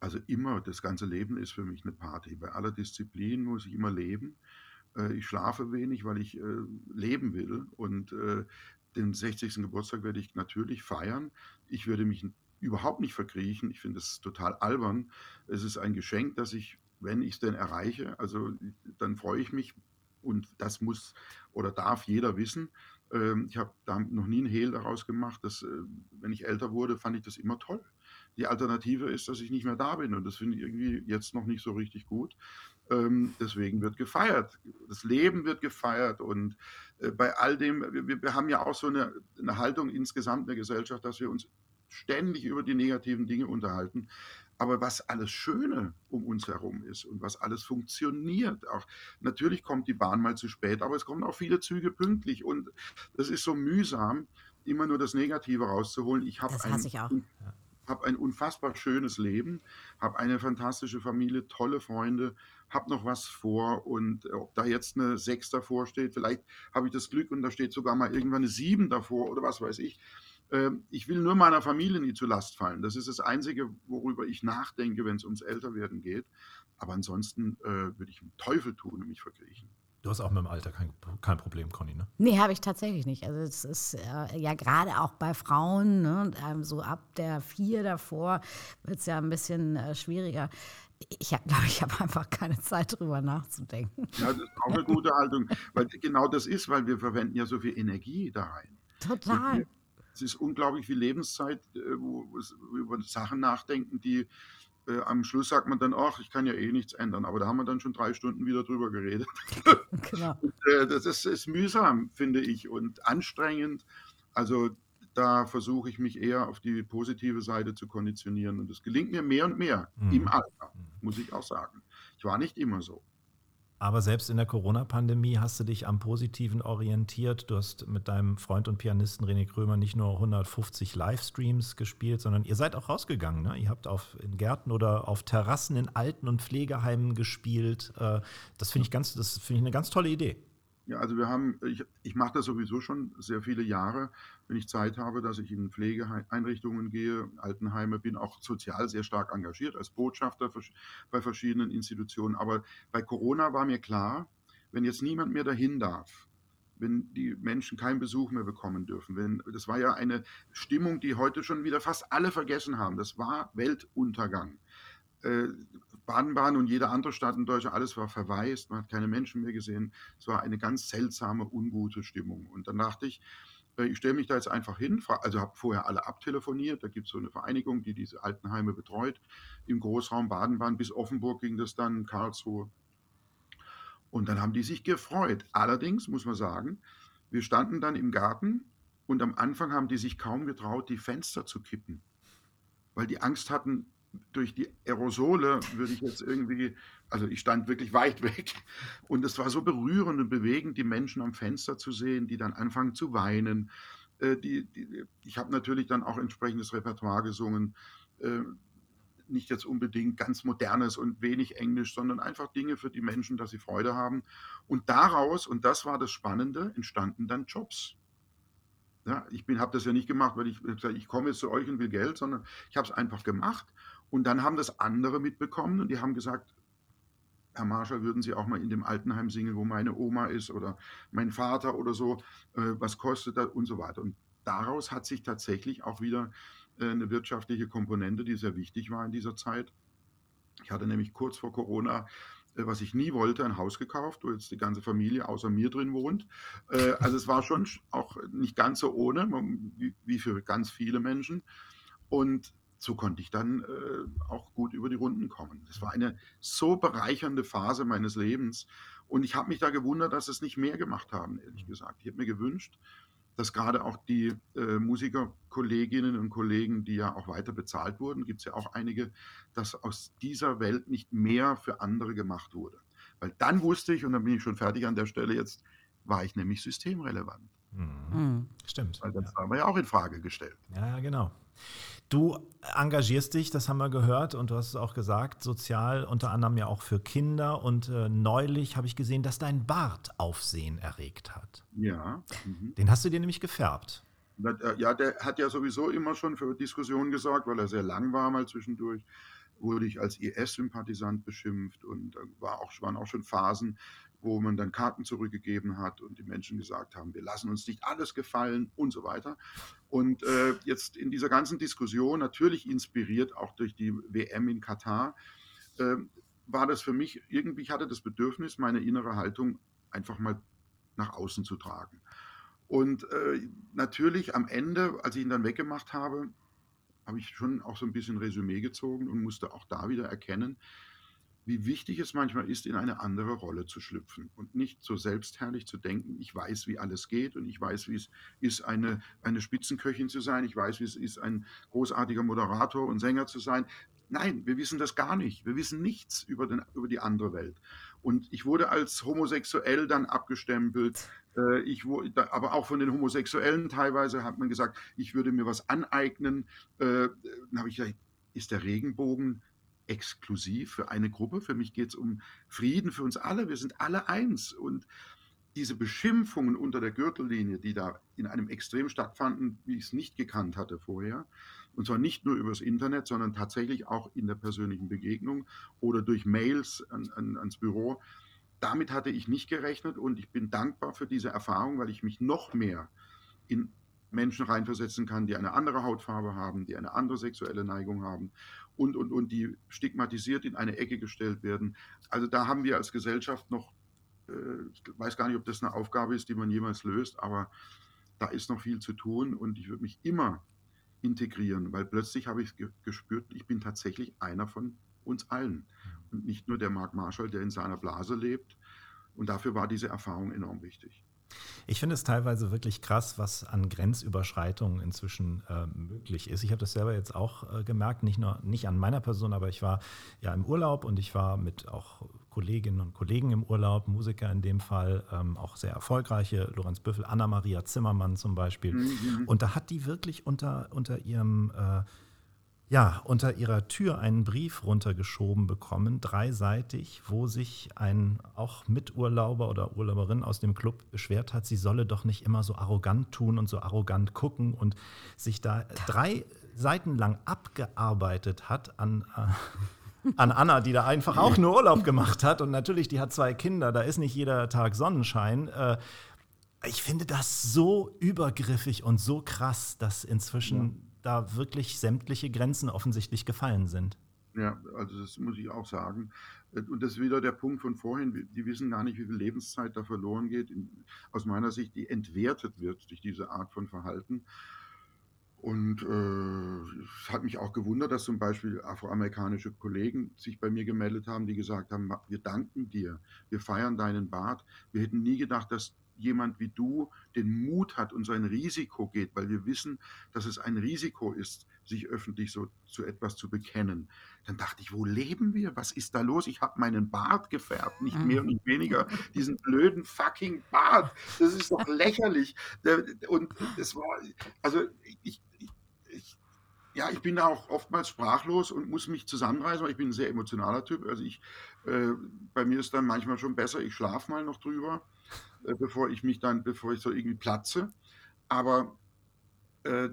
Also immer, das ganze Leben ist für mich eine Party. Bei aller Disziplin muss ich immer leben. Äh, ich schlafe wenig, weil ich äh, leben will. Und äh, den 60. Geburtstag werde ich natürlich feiern. Ich würde mich überhaupt nicht verkriechen. Ich finde es total albern. Es ist ein Geschenk, dass ich, wenn ich es denn erreiche, also dann freue ich mich und das muss oder darf jeder wissen. Ähm, ich habe da noch nie einen Hehl daraus gemacht, dass, äh, wenn ich älter wurde, fand ich das immer toll. Die Alternative ist, dass ich nicht mehr da bin und das finde ich irgendwie jetzt noch nicht so richtig gut. Ähm, deswegen wird gefeiert. Das Leben wird gefeiert und äh, bei all dem, wir, wir, haben ja auch so eine, eine Haltung insgesamt in der Gesellschaft, dass wir uns ständig über die negativen Dinge unterhalten. Aber was alles Schöne um uns herum ist und was alles funktioniert, auch natürlich kommt die Bahn mal zu spät, aber es kommen auch viele Züge pünktlich und das ist so mühsam, immer nur das Negative rauszuholen. Ich habe hasse ich auch habe ein unfassbar schönes Leben, habe eine fantastische Familie, tolle Freunde, habe noch was vor und äh, ob da jetzt eine 6 davor steht, vielleicht habe ich das Glück und da steht sogar mal irgendwann eine 7 davor oder was weiß ich. Ähm, ich will nur meiner Familie nie zu Last fallen. Das ist das Einzige, worüber ich nachdenke, wenn es ums Älterwerden geht. Aber ansonsten äh, würde ich einen Teufel tun und mich verkriechen. Du hast auch mit dem Alter kein, kein Problem, Conny, ne? Nee, habe ich tatsächlich nicht. Also es ist äh, ja gerade auch bei Frauen, ne, ähm, so ab der vier davor wird es ja ein bisschen äh, schwieriger. Ich glaube, ich habe einfach keine Zeit, darüber nachzudenken. Ja, das ist auch eine gute Haltung, weil genau das ist, weil wir verwenden ja so viel Energie da rein. Total. Es ist unglaublich viel Lebenszeit, äh, wo wir über Sachen nachdenken, die äh, am Schluss sagt man dann, ach, ich kann ja eh nichts ändern. Aber da haben wir dann schon drei Stunden wieder drüber geredet. Genau. und, äh, das ist, ist, mühsam, finde ich, und anstrengend. Also da versuche ich mich eher auf die positive Seite zu konditionieren. Und das gelingt mir mehr und mehr mhm. im Alter, muss ich auch sagen. Ich war nicht immer so. Aber selbst in der Corona-Pandemie hast du dich am Positiven orientiert. Du hast mit deinem Freund und Pianisten René Krömer nicht nur 150 Livestreams gespielt, sondern ihr seid auch rausgegangen. Ne? Ihr habt auf, in Gärten oder auf Terrassen in Alten- und Pflegeheimen gespielt. Äh, das finde ich, ganz, ich eine ganz tolle Idee. Ja, also wir haben, ich, ich mache das sowieso schon sehr viele Jahre, wenn ich Zeit habe, dass ich in Pflegeeinrichtungen gehe, Altenheime, bin auch sozial sehr stark engagiert als Botschafter bei verschiedenen Institutionen. Aber bei Corona war mir klar, wenn jetzt niemand mehr dahin darf, wenn die Menschen keinen Besuch mehr bekommen dürfen. Wenn, das war ja eine Stimmung, die heute schon wieder fast alle vergessen haben. Das war Weltuntergang. Baden-Baden und jede andere Stadt in Deutschland, alles war verwaist, man hat keine Menschen mehr gesehen. Es war eine ganz seltsame, ungute Stimmung. Und dann dachte ich, äh, ich stelle mich da jetzt einfach hin, also habe vorher alle abtelefoniert, da gibt es so eine Vereinigung, die diese Altenheime betreut. Im Großraum Baden-Baden bis Offenburg ging das dann, Karlsruhe. Und dann haben die sich gefreut. Allerdings muss man sagen, wir standen dann im Garten und am Anfang haben die sich kaum getraut, die Fenster zu kippen, weil die Angst hatten, durch die Aerosole würde ich jetzt irgendwie, also ich stand wirklich weit weg und es war so berührend und bewegend, die Menschen am Fenster zu sehen, die dann anfangen zu weinen. Äh, die, die, ich habe natürlich dann auch entsprechendes Repertoire gesungen, äh, nicht jetzt unbedingt ganz modernes und wenig Englisch, sondern einfach Dinge für die Menschen, dass sie Freude haben. Und daraus, und das war das Spannende, entstanden dann Jobs. Ja, ich habe das ja nicht gemacht, weil ich ich komme jetzt zu euch und will Geld, sondern ich habe es einfach gemacht und dann haben das andere mitbekommen und die haben gesagt, Herr Marschall, würden Sie auch mal in dem Altenheim singen, wo meine Oma ist oder mein Vater oder so, äh, was kostet das und so weiter. Und daraus hat sich tatsächlich auch wieder äh, eine wirtschaftliche Komponente, die sehr wichtig war in dieser Zeit. Ich hatte nämlich kurz vor Corona, äh, was ich nie wollte, ein Haus gekauft, wo jetzt die ganze Familie außer mir drin wohnt. Also es war schon auch nicht ganz so ohne, wie für ganz viele Menschen. Und so konnte ich dann äh, auch gut über die Runden kommen. Das war eine so bereichernde Phase meines Lebens. Und ich habe mich da gewundert, dass es nicht mehr gemacht haben, ehrlich gesagt. Ich habe mir gewünscht, dass gerade auch die äh, Musikerkolleginnen und Kollegen, die ja auch weiter bezahlt wurden, gibt es ja auch einige, dass aus dieser Welt nicht mehr für andere gemacht wurde. Weil dann wusste ich, und dann bin ich schon fertig an der Stelle, jetzt war ich nämlich systemrelevant. Mhm. Stimmt. Weil das ja. haben wir ja auch in Frage gestellt. Ja, genau. Du engagierst dich, das haben wir gehört und du hast es auch gesagt, sozial unter anderem ja auch für Kinder. Und äh, neulich habe ich gesehen, dass dein Bart Aufsehen erregt hat. Ja. Mhm. Den hast du dir nämlich gefärbt. Äh, ja, der hat ja sowieso immer schon für Diskussionen gesorgt, weil er sehr lang war mal zwischendurch wurde ich als IS-Sympathisant beschimpft und war auch, waren auch schon Phasen, wo man dann Karten zurückgegeben hat und die Menschen gesagt haben, wir lassen uns nicht alles gefallen und so weiter. Und äh, jetzt in dieser ganzen Diskussion, natürlich inspiriert auch durch die WM in Katar, äh, war das für mich irgendwie, ich hatte das Bedürfnis, meine innere Haltung einfach mal nach außen zu tragen. Und äh, natürlich am Ende, als ich ihn dann weggemacht habe, habe ich schon auch so ein bisschen Resümee gezogen und musste auch da wieder erkennen, wie wichtig es manchmal ist, in eine andere Rolle zu schlüpfen und nicht so selbstherrlich zu denken, ich weiß, wie alles geht und ich weiß, wie es ist, eine, eine Spitzenköchin zu sein, ich weiß, wie es ist, ein großartiger Moderator und Sänger zu sein. Nein, wir wissen das gar nicht. Wir wissen nichts über, den, über die andere Welt. Und ich wurde als homosexuell dann abgestempelt. Äh, ich aber auch von den Homosexuellen teilweise hat man gesagt, ich würde mir was aneignen. Äh, dann habe ich gesagt, ist der Regenbogen exklusiv für eine Gruppe? Für mich geht es um Frieden für uns alle. Wir sind alle eins. Und diese Beschimpfungen unter der Gürtellinie, die da in einem Extrem stattfanden, wie ich es nicht gekannt hatte vorher, und zwar nicht nur übers Internet, sondern tatsächlich auch in der persönlichen Begegnung oder durch Mails an, an, ans Büro. Damit hatte ich nicht gerechnet und ich bin dankbar für diese Erfahrung, weil ich mich noch mehr in Menschen reinversetzen kann, die eine andere Hautfarbe haben, die eine andere sexuelle Neigung haben und, und, und die stigmatisiert in eine Ecke gestellt werden. Also da haben wir als Gesellschaft noch, äh, ich weiß gar nicht, ob das eine Aufgabe ist, die man jemals löst, aber da ist noch viel zu tun und ich würde mich immer integrieren, weil plötzlich habe ich gespürt, ich bin tatsächlich einer von uns allen und nicht nur der Mark Marshall, der in seiner Blase lebt. Und dafür war diese Erfahrung enorm wichtig. Ich finde es teilweise wirklich krass, was an Grenzüberschreitungen inzwischen äh, möglich ist. Ich habe das selber jetzt auch äh, gemerkt, nicht nur nicht an meiner Person, aber ich war ja im Urlaub und ich war mit auch Kolleginnen und Kollegen im Urlaub, Musiker in dem Fall, ähm, auch sehr erfolgreiche, Lorenz Büffel, Anna-Maria Zimmermann zum Beispiel. Mhm. Und da hat die wirklich unter, unter ihrem äh, ja, unter ihrer Tür einen Brief runtergeschoben bekommen, dreiseitig, wo sich ein auch Miturlauber oder Urlauberin aus dem Club beschwert hat, sie solle doch nicht immer so arrogant tun und so arrogant gucken und sich da drei Seiten lang abgearbeitet hat an, äh, an Anna, die da einfach auch nur Urlaub gemacht hat. Und natürlich, die hat zwei Kinder, da ist nicht jeder Tag Sonnenschein. Äh, ich finde das so übergriffig und so krass, dass inzwischen da wirklich sämtliche Grenzen offensichtlich gefallen sind. Ja, also das muss ich auch sagen. Und das ist wieder der Punkt von vorhin. Die wissen gar nicht, wie viel Lebenszeit da verloren geht. Aus meiner Sicht, die entwertet wird durch diese Art von Verhalten. Und äh, es hat mich auch gewundert, dass zum Beispiel afroamerikanische Kollegen sich bei mir gemeldet haben, die gesagt haben, wir danken dir, wir feiern deinen Bart. Wir hätten nie gedacht, dass jemand wie du den Mut hat und so ein Risiko geht, weil wir wissen, dass es ein Risiko ist, sich öffentlich so zu etwas zu bekennen. Dann dachte ich, wo leben wir? Was ist da los? Ich habe meinen Bart gefärbt, nicht mehr und nicht weniger. Diesen blöden fucking Bart. Das ist doch lächerlich. Und es war, also ich, ich, ich ja, ich bin da auch oftmals sprachlos und muss mich zusammenreißen, weil ich bin ein sehr emotionaler Typ. Also ich, äh, bei mir ist dann manchmal schon besser, ich schlafe mal noch drüber äh, bevor ich mich dann, bevor ich so irgendwie platze. Aber äh,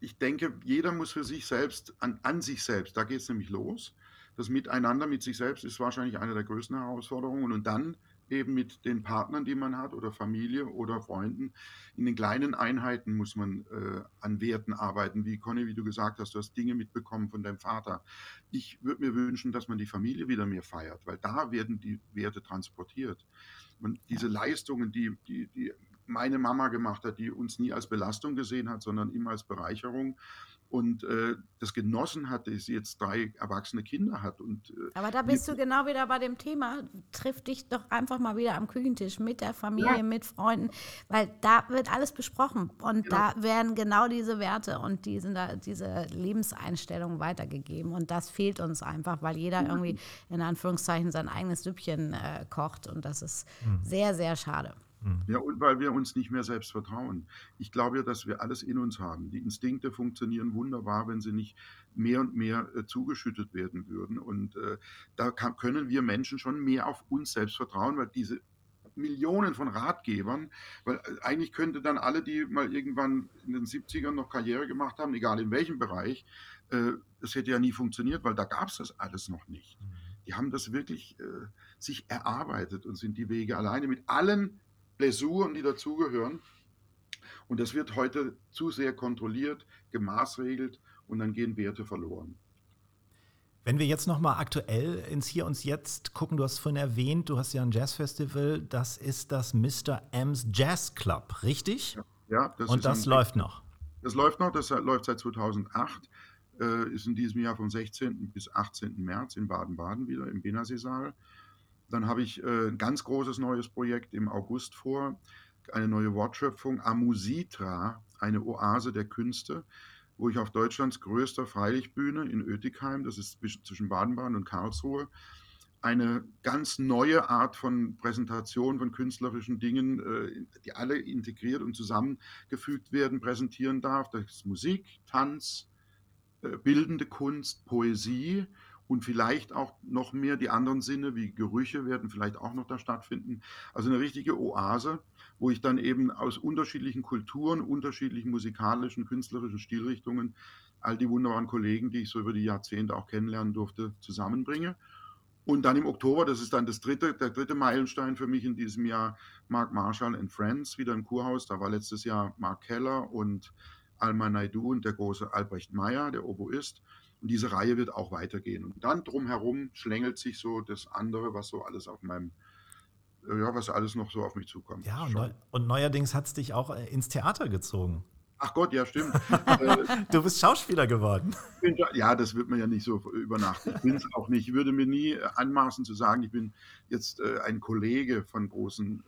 ich denke, jeder muss für sich selbst, an, an sich selbst, da geht es nämlich los. Das Miteinander mit sich selbst ist wahrscheinlich eine der größten Herausforderungen. Und dann eben mit den Partnern, die man hat, oder Familie oder Freunden. In den kleinen Einheiten muss man äh, an Werten arbeiten. Wie Conny, wie du gesagt hast, du hast Dinge mitbekommen von deinem Vater. Ich würde mir wünschen, dass man die Familie wieder mehr feiert, weil da werden die Werte transportiert. Und diese Leistungen, die, die, die meine Mama gemacht hat, die uns nie als Belastung gesehen hat, sondern immer als Bereicherung und äh, das genossen hat, dass sie jetzt drei erwachsene Kinder hat. Und, äh, Aber da bist du genau wieder bei dem Thema, triff dich doch einfach mal wieder am Küchentisch mit der Familie, ja. mit Freunden, weil da wird alles besprochen und genau. da werden genau diese Werte und diese, diese Lebenseinstellungen weitergegeben und das fehlt uns einfach, weil jeder mhm. irgendwie in Anführungszeichen sein eigenes Süppchen äh, kocht und das ist mhm. sehr, sehr schade. Mhm. Ja, und weil wir uns nicht mehr selbst vertrauen. Ich glaube ja, dass wir alles in uns haben. Die Instinkte funktionieren wunderbar, wenn sie nicht mehr und mehr äh, zugeschüttet werden würden. Und äh, da kann, können wir Menschen schon mehr auf uns selbst vertrauen, weil diese Millionen von Ratgebern, weil äh, eigentlich könnte dann alle, die mal irgendwann in den 70ern noch Karriere gemacht haben, egal in welchem Bereich, äh, das hätte ja nie funktioniert, weil da gab es das alles noch nicht. Mhm. Die haben das wirklich äh, sich erarbeitet und sind die Wege alleine mit allen Blessuren, die dazugehören. Und das wird heute zu sehr kontrolliert, gemaßregelt und dann gehen Werte verloren. Wenn wir jetzt noch mal aktuell ins Hier und Jetzt gucken, du hast vorhin erwähnt, du hast ja ein Jazzfestival, das ist das Mr. M's Jazz Club, richtig? Ja. ja das und das ein, läuft noch. Das läuft noch, das läuft seit 2008. äh, ist in diesem Jahr vom 16. bis 18. März in Baden-Baden wieder im Benassi-Saal. Dann habe ich äh, ein ganz großes neues Projekt im August vor, eine neue Wortschöpfung, Amusitra, eine Oase der Künste, wo ich auf Deutschlands größter Freilichtbühne in Oetikheim, das ist zwischen Baden-Baden und Karlsruhe, eine ganz neue Art von Präsentation von künstlerischen Dingen, äh, die alle integriert und zusammengefügt werden, präsentieren darf. Das ist Musik, Tanz, äh, bildende Kunst, Poesie und vielleicht auch noch mehr die anderen Sinne wie Gerüche werden vielleicht auch noch da stattfinden. Also eine richtige Oase, wo ich dann eben aus unterschiedlichen Kulturen, unterschiedlichen musikalischen, künstlerischen Stilrichtungen all die wunderbaren Kollegen, die ich so über die Jahrzehnte auch kennenlernen durfte, zusammenbringe. Und dann im Oktober, das ist dann das dritte, der dritte Meilenstein für mich in diesem Jahr, Mark Marshall and Friends, wieder im Kurhaus. Da war letztes Jahr Mark Keller und Alma Naidu und der große Albrecht Meyer, der Oboist. Und diese Reihe wird auch weitergehen. Und dann drumherum schlängelt sich so das andere, was so alles auf meinem, äh, ja, was alles noch so auf mich zukommt. Ja, und, neu, und neuerdings hat es dich auch äh, ins Theater gezogen. Ach Gott, ja, stimmt. du bist Schauspieler geworden. Ja, das wird man ja nicht so übernachten. Ich bin es auch nicht. Ich würde mir nie äh, anmaßen zu sagen, ich bin jetzt ein Kollege von großen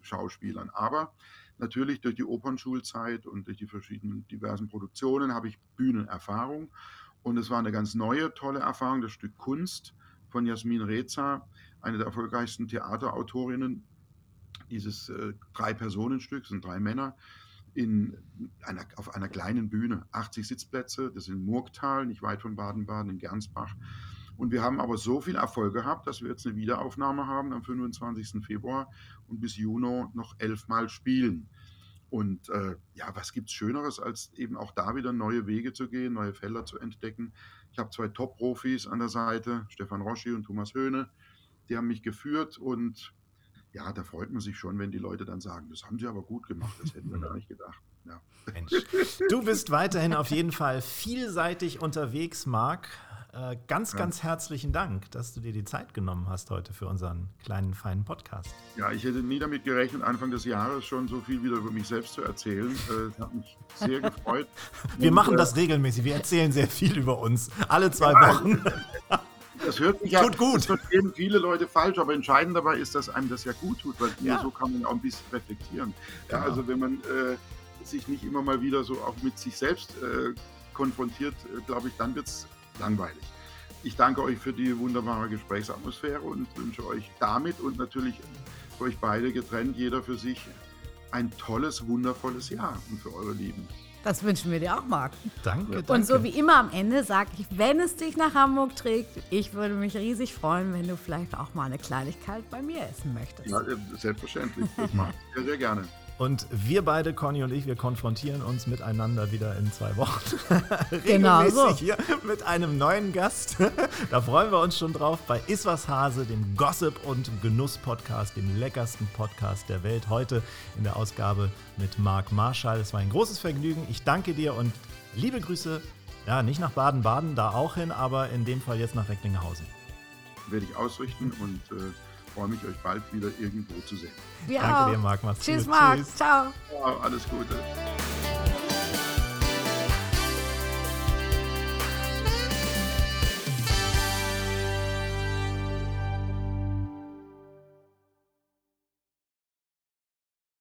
Schauspielern. Aber natürlich durch die Opernschulzeit und durch die verschiedenen diversen Produktionen habe ich Bühnenerfahrung. Und es war eine ganz neue, tolle Erfahrung, das Stück Kunst von Jasmin Reza, eine der erfolgreichsten Theaterautorinnen. Dieses äh, Drei-Personen-Stück, sind drei Männer, in einer, auf einer kleinen Bühne, 80 Sitzplätze, das ist in Murgtal, nicht weit von Baden-Baden, in Gernsbach. Und wir haben aber so viel Erfolg gehabt, dass wir jetzt eine Wiederaufnahme haben am 25. Februar und bis Juni noch elfmal spielen. Und äh, ja, was gibt es Schöneres, als eben auch da wieder neue Wege zu gehen, neue Felder zu entdecken. Ich habe zwei Top-Profis an der Seite, Stefan Roschi und Thomas Höhne, die haben mich geführt und ja, da freut man sich schon, wenn die Leute dann sagen, das haben sie aber gut gemacht, das hätten wir gar nicht gedacht. Ja. Mensch. Du bist weiterhin auf jeden Fall vielseitig unterwegs, Marc. Äh, ganz, ja. ganz herzlichen Dank, dass du dir die Zeit genommen hast heute für unseren kleinen, feinen Podcast. Ja, ich hätte nie damit gerechnet, Anfang des Jahres schon so viel wieder über mich selbst zu erzählen. Äh, das hat mich sehr gefreut. wir Und, machen das äh, regelmäßig. Wir erzählen sehr viel über uns. Alle zwei ja, Wochen. Das hört sich ja tut gut. Das verstehen viele Leute falsch, aber entscheidend dabei ist, dass einem das ja gut tut, weil ja. so kann man auch ein bisschen reflektieren. Ja, genau. also wenn man äh, sich nicht immer mal wieder so auch mit sich selbst äh, konfrontiert, äh, glaube ich, dann wird es langweilig. Ich danke euch für die wunderbare Gesprächsatmosphäre und wünsche euch damit und natürlich für euch beide getrennt, jeder für sich, ein tolles, wundervolles Jahr und für eure Lieben. Das wünschen wir dir auch, Marc. Danke, danke. Und so wie immer am Ende sage ich, wenn es dich nach Hamburg trägt, ich würde mich riesig freuen, wenn du vielleicht auch mal eine Kleinigkeit bei mir essen möchtest. Ja, selbstverständlich. Das mache ich sehr, sehr gerne. Und wir beide, Conny und ich, wir konfrontieren uns miteinander wieder in zwei Wochen. genau so. hier mit einem neuen Gast. da freuen wir uns schon drauf bei Iswas Hase, dem Gossip- und Genuss-Podcast, dem leckersten Podcast der Welt. Heute in der Ausgabe mit Marc Marschall. Es war ein großes Vergnügen. Ich danke dir und liebe Grüße. Ja, nicht nach Baden-Baden, da auch hin, aber in dem Fall jetzt nach Recklinghausen. Werde ich ausrichten und. Äh freue mich, euch bald wieder irgendwo zu sehen. Wir Danke auch. dir, Marc. Mach's Tschüss, gut. Marc. Ciao. Ciao. Alles Gute.